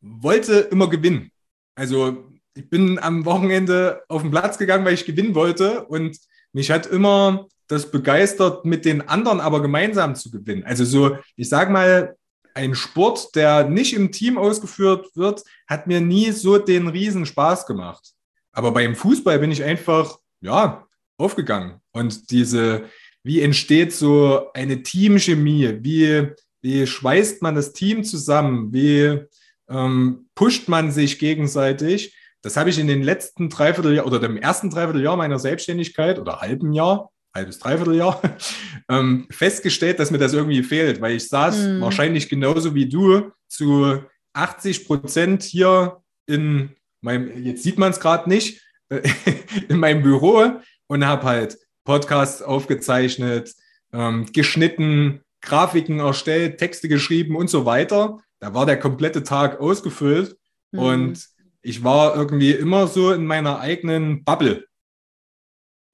wollte immer gewinnen. Also ich bin am Wochenende auf den Platz gegangen, weil ich gewinnen wollte und mich hat immer das begeistert, mit den anderen aber gemeinsam zu gewinnen. Also so, ich sage mal, ein Sport, der nicht im Team ausgeführt wird, hat mir nie so den riesen Spaß gemacht. Aber beim Fußball bin ich einfach, ja, aufgegangen. Und diese, wie entsteht so eine Teamchemie? Wie, wie schweißt man das Team zusammen? Wie ähm, pusht man sich gegenseitig? Das habe ich in den letzten Dreivierteljahr oder dem ersten Dreivierteljahr meiner Selbstständigkeit oder halben Jahr, halbes Dreivierteljahr, ähm, festgestellt, dass mir das irgendwie fehlt, weil ich saß mhm. wahrscheinlich genauso wie du zu 80 Prozent hier in meinem, jetzt sieht man es gerade nicht, in meinem Büro und habe halt Podcasts aufgezeichnet, ähm, geschnitten, Grafiken erstellt, Texte geschrieben und so weiter. Da war der komplette Tag ausgefüllt mhm. und ich war irgendwie immer so in meiner eigenen Bubble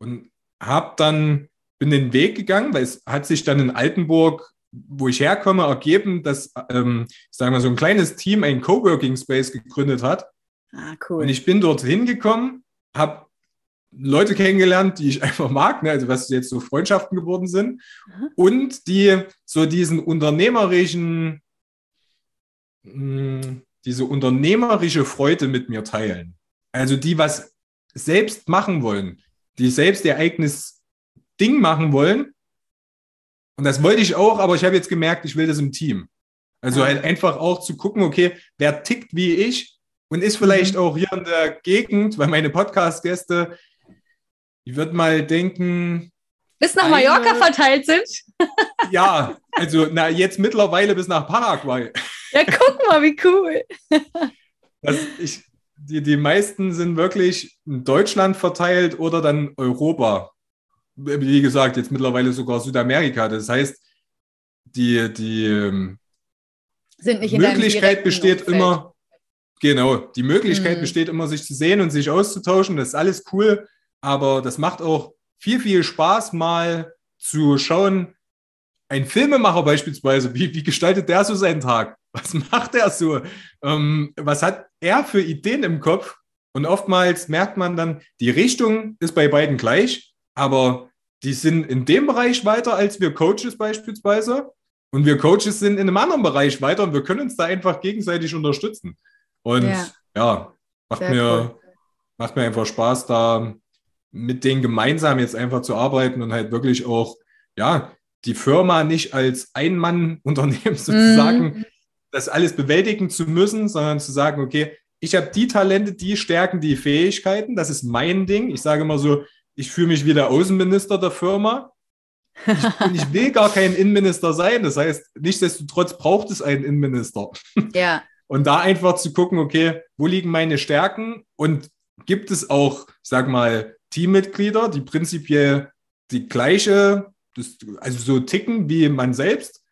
und habe dann bin den Weg gegangen, weil es hat sich dann in Altenburg, wo ich herkomme, ergeben, dass ähm, sagen wir so ein kleines Team ein Coworking Space gegründet hat. Ah, cool. Und ich bin dort hingekommen, habe Leute kennengelernt, die ich einfach mag, ne? also was jetzt so Freundschaften geworden sind mhm. und die so diesen unternehmerischen, mh, hm, diese unternehmerische Freude mit mir teilen. Also die was selbst machen wollen, die selbst ihr eigenes Ding machen wollen. Und das wollte ich auch, aber ich habe jetzt gemerkt, ich will das im Team. Also halt einfach auch zu gucken, okay, wer tickt wie ich und ist vielleicht mhm. auch hier in der Gegend, weil meine Podcast-Gäste ich würde mal denken. Bis nach eine, Mallorca verteilt sind? ja, also na, jetzt mittlerweile bis nach Paraguay. Ja, guck mal, wie cool. das, ich, die, die meisten sind wirklich in Deutschland verteilt oder dann Europa. Wie gesagt, jetzt mittlerweile sogar Südamerika. Das heißt, die, die ähm, Möglichkeit besteht Umfeld. immer, genau, die Möglichkeit hm. besteht immer, sich zu sehen und sich auszutauschen. Das ist alles cool. Aber das macht auch viel, viel Spaß, mal zu schauen, ein Filmemacher beispielsweise, wie, wie gestaltet der so seinen Tag? Was macht er so? Ähm, was hat er für Ideen im Kopf? Und oftmals merkt man dann, die Richtung ist bei beiden gleich, aber die sind in dem Bereich weiter als wir Coaches beispielsweise. Und wir Coaches sind in einem anderen Bereich weiter und wir können uns da einfach gegenseitig unterstützen. Und ja, ja macht, mir, cool. macht mir einfach Spaß, da mit denen gemeinsam jetzt einfach zu arbeiten und halt wirklich auch, ja, die Firma nicht als Ein-Mann-Unternehmen sozusagen mm. das alles bewältigen zu müssen, sondern zu sagen, okay, ich habe die Talente, die Stärken, die Fähigkeiten, das ist mein Ding. Ich sage immer so, ich fühle mich wie der Außenminister der Firma. Ich, ich will gar kein Innenminister sein. Das heißt, nichtsdestotrotz braucht es einen Innenminister. Ja. Und da einfach zu gucken, okay, wo liegen meine Stärken und gibt es auch, ich sag mal, Teammitglieder, die prinzipiell die gleiche das, also so ticken wie man selbst,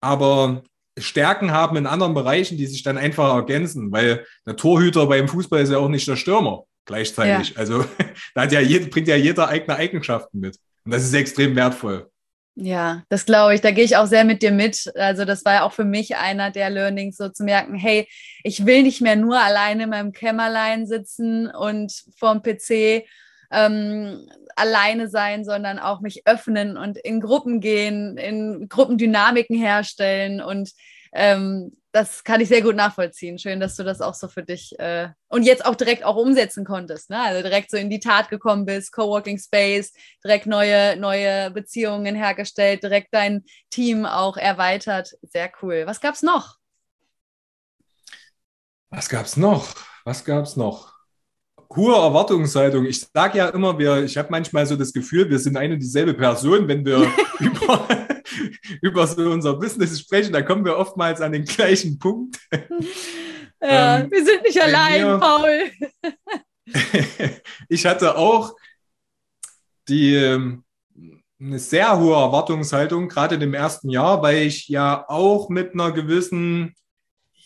aber Stärken haben in anderen Bereichen, die sich dann einfach ergänzen, weil der Torhüter beim Fußball ist ja auch nicht der Stürmer gleichzeitig. Ja. Also da hat ja jeder, bringt ja jeder eigene Eigenschaften mit. Und das ist extrem wertvoll. Ja, das glaube ich. Da gehe ich auch sehr mit dir mit. Also das war ja auch für mich einer der Learnings, so zu merken, hey, ich will nicht mehr nur alleine in meinem Kämmerlein sitzen und vorm PC ähm, alleine sein, sondern auch mich öffnen und in Gruppen gehen, in Gruppendynamiken herstellen und ähm, das kann ich sehr gut nachvollziehen. Schön, dass du das auch so für dich äh, und jetzt auch direkt auch umsetzen konntest. Ne? Also direkt so in die Tat gekommen bist, Coworking Space, direkt neue, neue Beziehungen hergestellt, direkt dein Team auch erweitert. Sehr cool. Was gab's noch? Was gab's noch? Was gab's noch? Hohe Erwartungshaltung. Ich sage ja immer, wir, ich habe manchmal so das Gefühl, wir sind eine und dieselbe Person, wenn wir über über so unser Business sprechen, da kommen wir oftmals an den gleichen Punkt. Ja, ähm, wir sind nicht allein, mir, Paul. ich hatte auch die ähm, eine sehr hohe Erwartungshaltung, gerade im ersten Jahr, weil ich ja auch mit einer gewissen,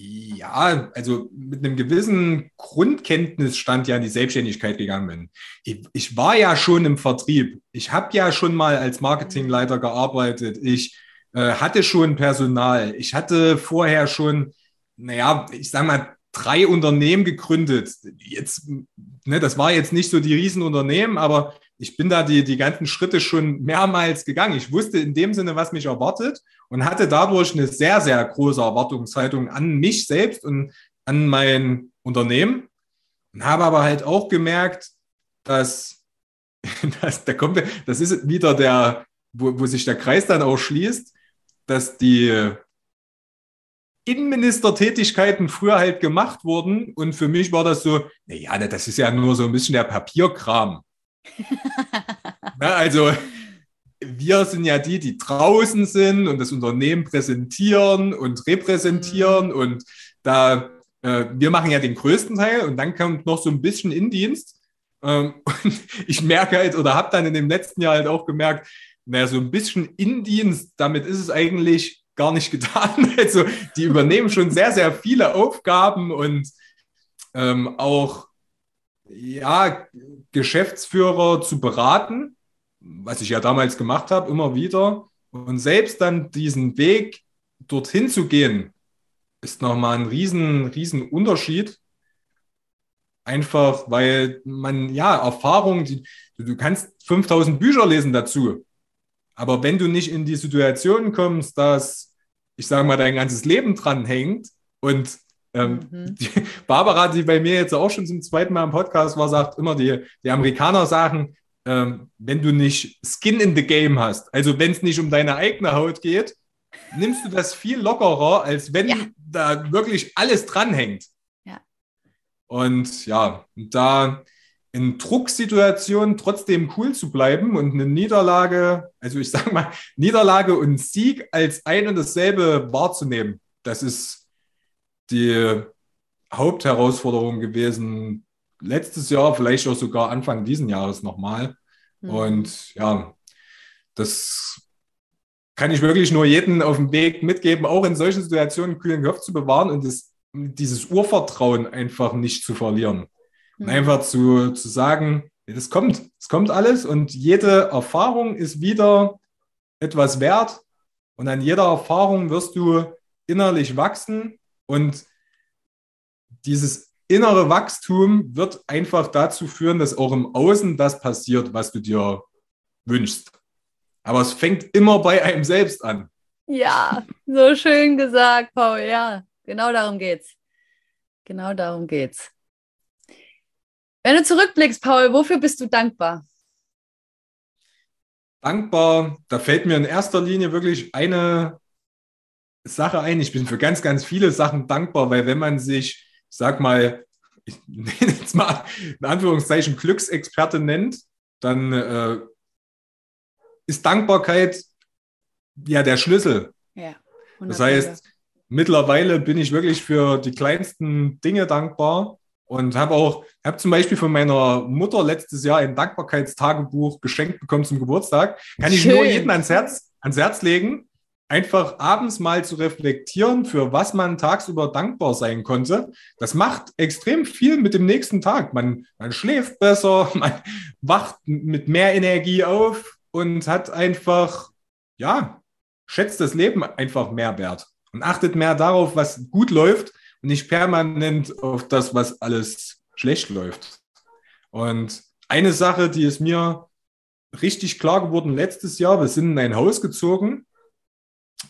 ja, also mit einem gewissen Grundkenntnisstand ja in die Selbstständigkeit gegangen bin. Ich, ich war ja schon im Vertrieb. Ich habe ja schon mal als Marketingleiter gearbeitet. Ich äh, hatte schon Personal. Ich hatte vorher schon, naja, ich sag mal, drei Unternehmen gegründet. Jetzt, ne, das war jetzt nicht so die Riesenunternehmen, aber ich bin da die, die ganzen Schritte schon mehrmals gegangen. Ich wusste in dem Sinne, was mich erwartet und hatte dadurch eine sehr, sehr große Erwartungshaltung an mich selbst und an mein Unternehmen und habe aber halt auch gemerkt, dass, dass da kommt, das ist wieder der, wo, wo sich der Kreis dann auch schließt, dass die Innenministertätigkeiten früher halt gemacht wurden. Und für mich war das so, naja, das ist ja nur so ein bisschen der Papierkram. Na, also wir sind ja die, die draußen sind und das Unternehmen präsentieren und repräsentieren. Mhm. Und da, äh, wir machen ja den größten Teil und dann kommt noch so ein bisschen Indienst. Ähm, und ich merke halt oder habe dann in dem letzten Jahr halt auch gemerkt, naja, so ein bisschen Indienst, damit ist es eigentlich gar nicht getan. Also die übernehmen schon sehr, sehr viele Aufgaben und ähm, auch ja, Geschäftsführer zu beraten, was ich ja damals gemacht habe, immer wieder. Und selbst dann diesen Weg dorthin zu gehen, ist nochmal ein riesen, riesen Unterschied. Einfach, weil man, ja, Erfahrung, die, du kannst 5000 Bücher lesen dazu. Aber wenn du nicht in die Situation kommst, dass, ich sage mal, dein ganzes Leben dran hängt und ähm, mhm. die Barbara, die bei mir jetzt auch schon zum zweiten Mal im Podcast war, sagt immer, die, die Amerikaner sagen, ähm, wenn du nicht Skin in the Game hast, also wenn es nicht um deine eigene Haut geht, nimmst du das viel lockerer, als wenn ja. da wirklich alles dranhängt. Ja. Und ja, da in Drucksituationen trotzdem cool zu bleiben und eine Niederlage, also ich sage mal, Niederlage und Sieg als ein und dasselbe wahrzunehmen. Das ist die Hauptherausforderung gewesen letztes Jahr, vielleicht auch sogar Anfang diesen Jahres nochmal. Mhm. Und ja, das kann ich wirklich nur jedem auf dem Weg mitgeben, auch in solchen Situationen einen kühlen Kopf zu bewahren und das, dieses Urvertrauen einfach nicht zu verlieren. Und mhm. einfach zu, zu sagen, das kommt, es kommt alles und jede Erfahrung ist wieder etwas wert und an jeder Erfahrung wirst du innerlich wachsen und dieses innere Wachstum wird einfach dazu führen, dass auch im Außen das passiert, was du dir wünschst. Aber es fängt immer bei einem selbst an. Ja, so schön gesagt, Paul. Ja, genau darum geht's. Genau darum geht's. Wenn du zurückblickst, Paul, wofür bist du dankbar? Dankbar, da fällt mir in erster Linie wirklich eine Sache ein. Ich bin für ganz, ganz viele Sachen dankbar, weil wenn man sich, ich sag mal, ich nenne jetzt mal in Anführungszeichen Glücksexperte nennt, dann äh, ist Dankbarkeit ja der Schlüssel. Ja, das heißt, mittlerweile bin ich wirklich für die kleinsten Dinge dankbar Und habe auch, habe zum Beispiel von meiner Mutter letztes Jahr ein Dankbarkeitstagebuch geschenkt bekommen zum Geburtstag. Kann ich Schön. nur jedem ans Herz, ans Herz legen, einfach abends mal zu reflektieren, für was man tagsüber dankbar sein konnte. Das macht extrem viel mit dem nächsten Tag. Man, man schläft besser, man wacht mit mehr Energie auf und hat einfach, ja, schätzt das Leben einfach mehr wert und achtet mehr darauf, was gut läuft und nicht permanent auf das, was alles schlecht läuft. Und eine Sache, die ist mir richtig klar geworden letztes Jahr, wir sind in ein Haus gezogen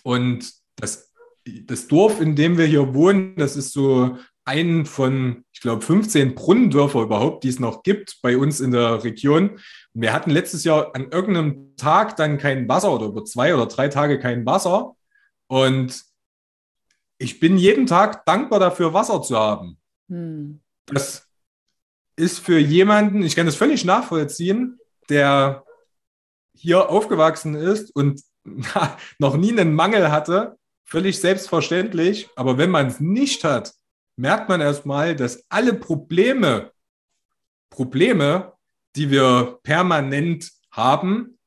und das, das Dorf, in dem wir hier wohnen, das ist so ein von, ich glaube, 15 Brunnendörfer überhaupt, die es noch gibt bei uns in der Region. Und wir hatten letztes Jahr an irgendeinem Tag dann kein Wasser oder über zwei oder drei Tage kein Wasser. Und ich bin jeden Tag dankbar dafür, Wasser zu haben. Hm. Das ist für jemanden, ich kann das völlig nachvollziehen, der hier aufgewachsen ist und noch nie einen Mangel hatte, völlig selbstverständlich. Aber wenn man es nicht hat, merkt man erstmal, dass alle Probleme, Probleme, die wir permanent haben,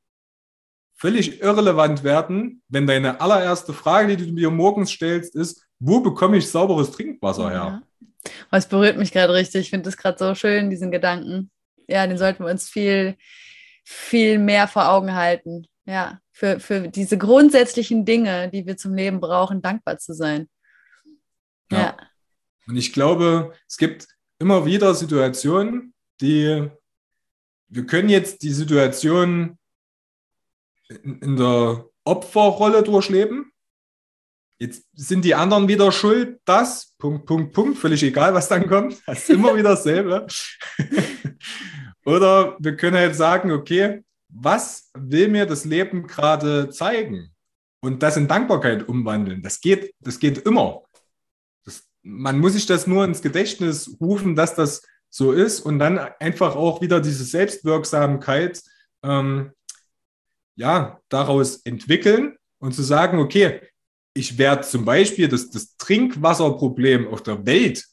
völlig irrelevant werden, wenn deine allererste Frage, die du dir morgens stellst, ist, wo bekomme ich sauberes Trinkwasser her? Ja. Es berührt mich gerade richtig. Ich finde das gerade so schön, diesen Gedanken. Ja, den sollten wir uns viel, viel mehr vor Augen halten. Ja, für, für diese grundsätzlichen Dinge, die wir zum Leben brauchen, dankbar zu sein. Ja. ja. Und ich glaube, es gibt immer wieder Situationen, die wir können jetzt die Situation in, in der Opferrolle durchleben Jetzt sind die anderen wieder schuld, das, Punkt, Punkt, Punkt, völlig egal, was dann kommt. Das ist immer wieder dasselbe. Oder wir können halt sagen, okay, was will mir das Leben gerade zeigen? Und das in Dankbarkeit umwandeln. Das geht, das geht immer. Das, man muss sich das nur ins Gedächtnis rufen, dass das so ist und dann einfach auch wieder diese Selbstwirksamkeit ähm, ja, daraus entwickeln und zu sagen, okay, ich werde zum Beispiel das, das Trinkwasserproblem auf der Welt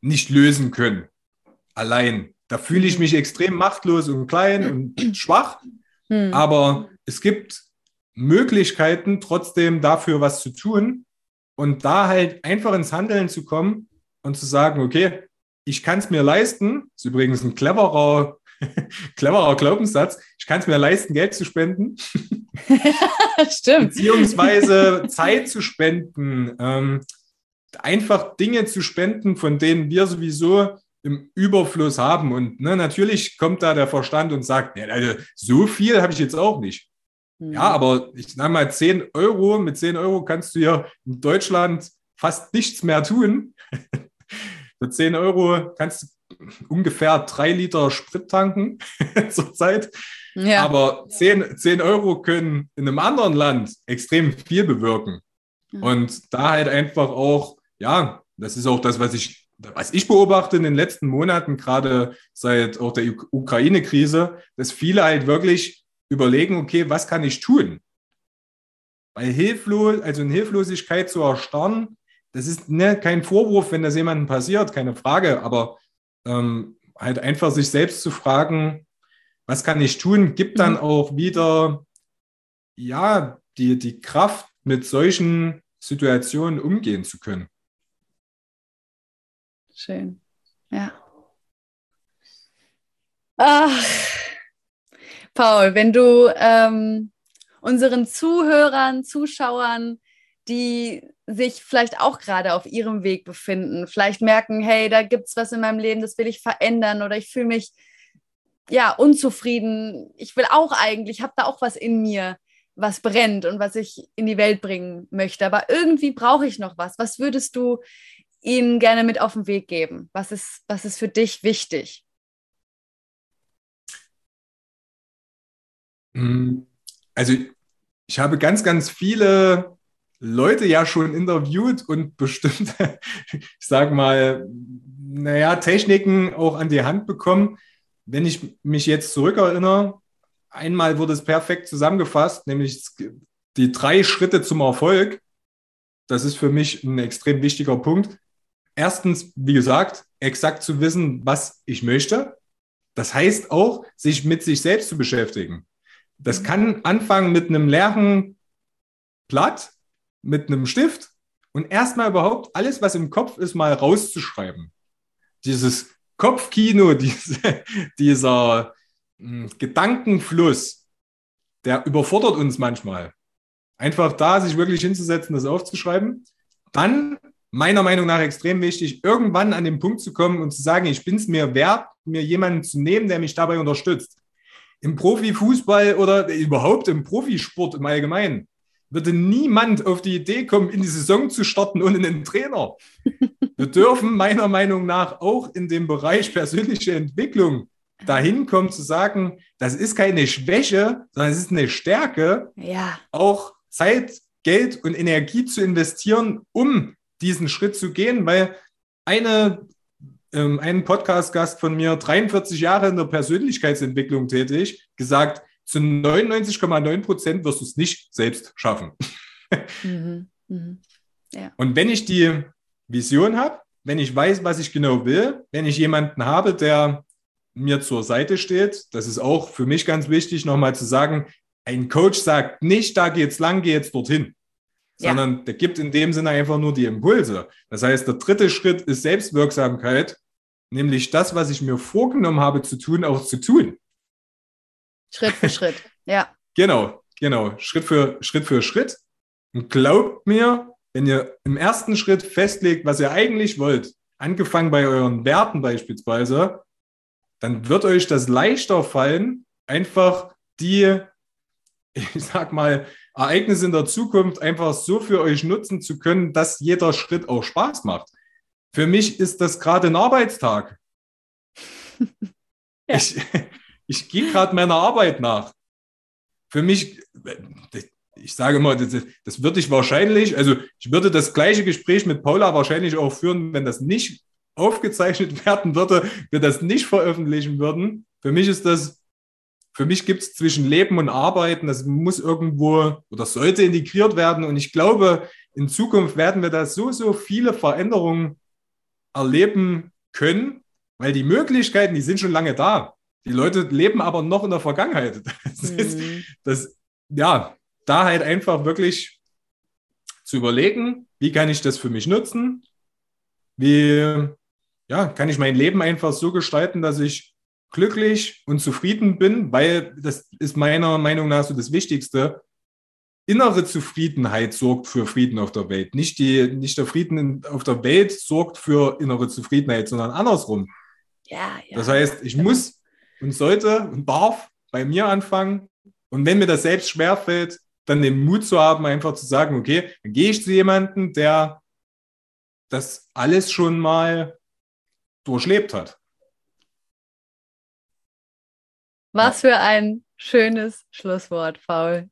nicht lösen können. Allein. Da fühle ich mich extrem machtlos und klein und schwach. Hm. Aber es gibt Möglichkeiten, trotzdem dafür was zu tun und da halt einfach ins Handeln zu kommen und zu sagen, okay, ich kann es mir leisten, ist übrigens ein cleverer, cleverer Glaubenssatz, ich kann es mir leisten, Geld zu spenden. Stimmt. Beziehungsweise Zeit zu spenden, ähm, einfach Dinge zu spenden, von denen wir sowieso im Überfluss haben. Und ne, natürlich kommt da der Verstand und sagt, ja, also, so viel habe ich jetzt auch nicht. Mhm. Ja, aber ich sage mal 10 Euro, mit 10 Euro kannst du ja in Deutschland fast nichts mehr tun. Für 10 Euro kannst du ungefähr drei Liter Sprit tanken zurzeit. Ja. Aber 10, 10 Euro können in einem anderen Land extrem viel bewirken. Mhm. Und da halt einfach auch, ja, das ist auch das, was ich, was ich beobachte in den letzten Monaten, gerade seit auch der Ukraine-Krise, dass viele halt wirklich überlegen, okay, was kann ich tun? Weil hilflos, also in Hilflosigkeit zu erstarren, das ist ne, kein Vorwurf, wenn das jemandem passiert, keine Frage, aber ähm, halt einfach sich selbst zu fragen, was kann ich tun, gibt dann mhm. auch wieder, ja, die, die Kraft, mit solchen Situationen umgehen zu können. Schön, ja. Ach, Paul, wenn du ähm, unseren Zuhörern, Zuschauern, die sich vielleicht auch gerade auf ihrem Weg befinden, vielleicht merken, hey, da gibt es was in meinem Leben, das will ich verändern oder ich fühle mich ja, unzufrieden. Ich will auch eigentlich, habe da auch was in mir, was brennt und was ich in die Welt bringen möchte. Aber irgendwie brauche ich noch was. Was würdest du ihnen gerne mit auf den Weg geben? Was ist, was ist für dich wichtig? Hm, also ich habe ganz, ganz viele Leute ja schon interviewt und bestimmte, ich sage mal, naja, Techniken auch an die Hand bekommen, wenn ich mich jetzt zurückerinnere, einmal wurde es perfekt zusammengefasst, nämlich die drei Schritte zum Erfolg. Das ist für mich ein extrem wichtiger Punkt. Erstens, wie gesagt, exakt zu wissen, was ich möchte. Das heißt auch, sich mit sich selbst zu beschäftigen. Das mhm. kann anfangen mit einem leeren Blatt, mit einem Stift und erstmal überhaupt alles, was im Kopf ist, mal rauszuschreiben. Dieses Kopfkino, diese, dieser hm, Gedankenfluss, der überfordert uns manchmal. Einfach da sich wirklich hinzusetzen, das aufzuschreiben. Dann, meiner Meinung nach, extrem wichtig, irgendwann an den Punkt zu kommen und zu sagen, ich bin es mir wert, mir jemanden zu nehmen, der mich dabei unterstützt. Im Profifußball oder überhaupt im Profisport im Allgemeinen würde niemand auf die Idee kommen, in die Saison zu starten ohne einen Trainer. Wir dürfen meiner Meinung nach auch in dem Bereich persönliche Entwicklung dahin kommen zu sagen, das ist keine Schwäche, sondern es ist eine Stärke, ja. auch Zeit, Geld und Energie zu investieren, um diesen Schritt zu gehen, weil eine, ähm, ein Podcast-Gast von mir, 43 Jahre in der Persönlichkeitsentwicklung tätig, gesagt, zu 99,9 Prozent wirst du es nicht selbst schaffen. Mhm. Mhm. Ja. Und wenn ich die Vision habe, wenn ich weiß, was ich genau will, wenn ich jemanden habe, der mir zur Seite steht, das ist auch für mich ganz wichtig, nochmal zu sagen, ein Coach sagt nicht, da geht's lang, geh jetzt dorthin, ja. sondern der gibt in dem Sinne einfach nur die Impulse. Das heißt, der dritte Schritt ist Selbstwirksamkeit, nämlich das, was ich mir vorgenommen habe zu tun, auch zu tun. Schritt für Schritt, ja. Genau, genau, Schritt für Schritt für Schritt. Und glaubt mir, wenn ihr im ersten Schritt festlegt, was ihr eigentlich wollt, angefangen bei euren Werten beispielsweise, dann wird euch das leichter fallen, einfach die, ich sag mal, Ereignisse in der Zukunft einfach so für euch nutzen zu können, dass jeder Schritt auch Spaß macht. Für mich ist das gerade ein Arbeitstag. ja. Ich, ich gehe gerade meiner Arbeit nach. Für mich, ich sage immer, das, das würde ich wahrscheinlich, also ich würde das gleiche Gespräch mit Paula wahrscheinlich auch führen, wenn das nicht aufgezeichnet werden würde, wir das nicht veröffentlichen würden. Für mich ist das, für mich gibt es zwischen Leben und Arbeiten, das muss irgendwo oder sollte integriert werden. Und ich glaube, in Zukunft werden wir da so, so viele Veränderungen erleben können, weil die Möglichkeiten, die sind schon lange da. Die Leute leben aber noch in der Vergangenheit. Das, mhm. ist, das ja, da halt einfach wirklich zu überlegen, wie kann ich das für mich nutzen? Wie ja, kann ich mein Leben einfach so gestalten, dass ich glücklich und zufrieden bin, weil das ist meiner Meinung nach so das Wichtigste. Innere Zufriedenheit sorgt für Frieden auf der Welt. Nicht, die, nicht der Frieden auf der Welt sorgt für innere Zufriedenheit, sondern andersrum. Ja, ja. Das heißt, ich muss und sollte und darf bei mir anfangen. Und wenn mir das selbst schwerfällt, dann den Mut zu haben, einfach zu sagen, okay, dann gehe ich zu jemandem, der das alles schon mal durchlebt hat. Was für ein schönes Schlusswort, Paul.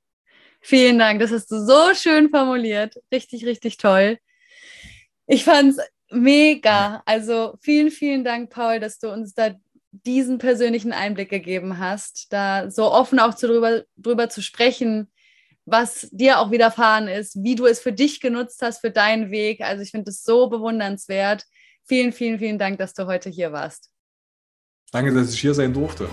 Vielen Dank, das hast du so schön formuliert. Richtig, richtig toll. Ich fand es mega. Also vielen, vielen Dank, Paul, dass du uns da diesen persönlichen Einblick gegeben hast, da so offen auch zu drüber, drüber zu sprechen, was dir auch widerfahren ist, wie du es für dich genutzt hast, für deinen Weg. Also ich finde es so bewundernswert. Vielen, vielen, vielen Dank, dass du heute hier warst. Danke, dass ich hier sein durfte.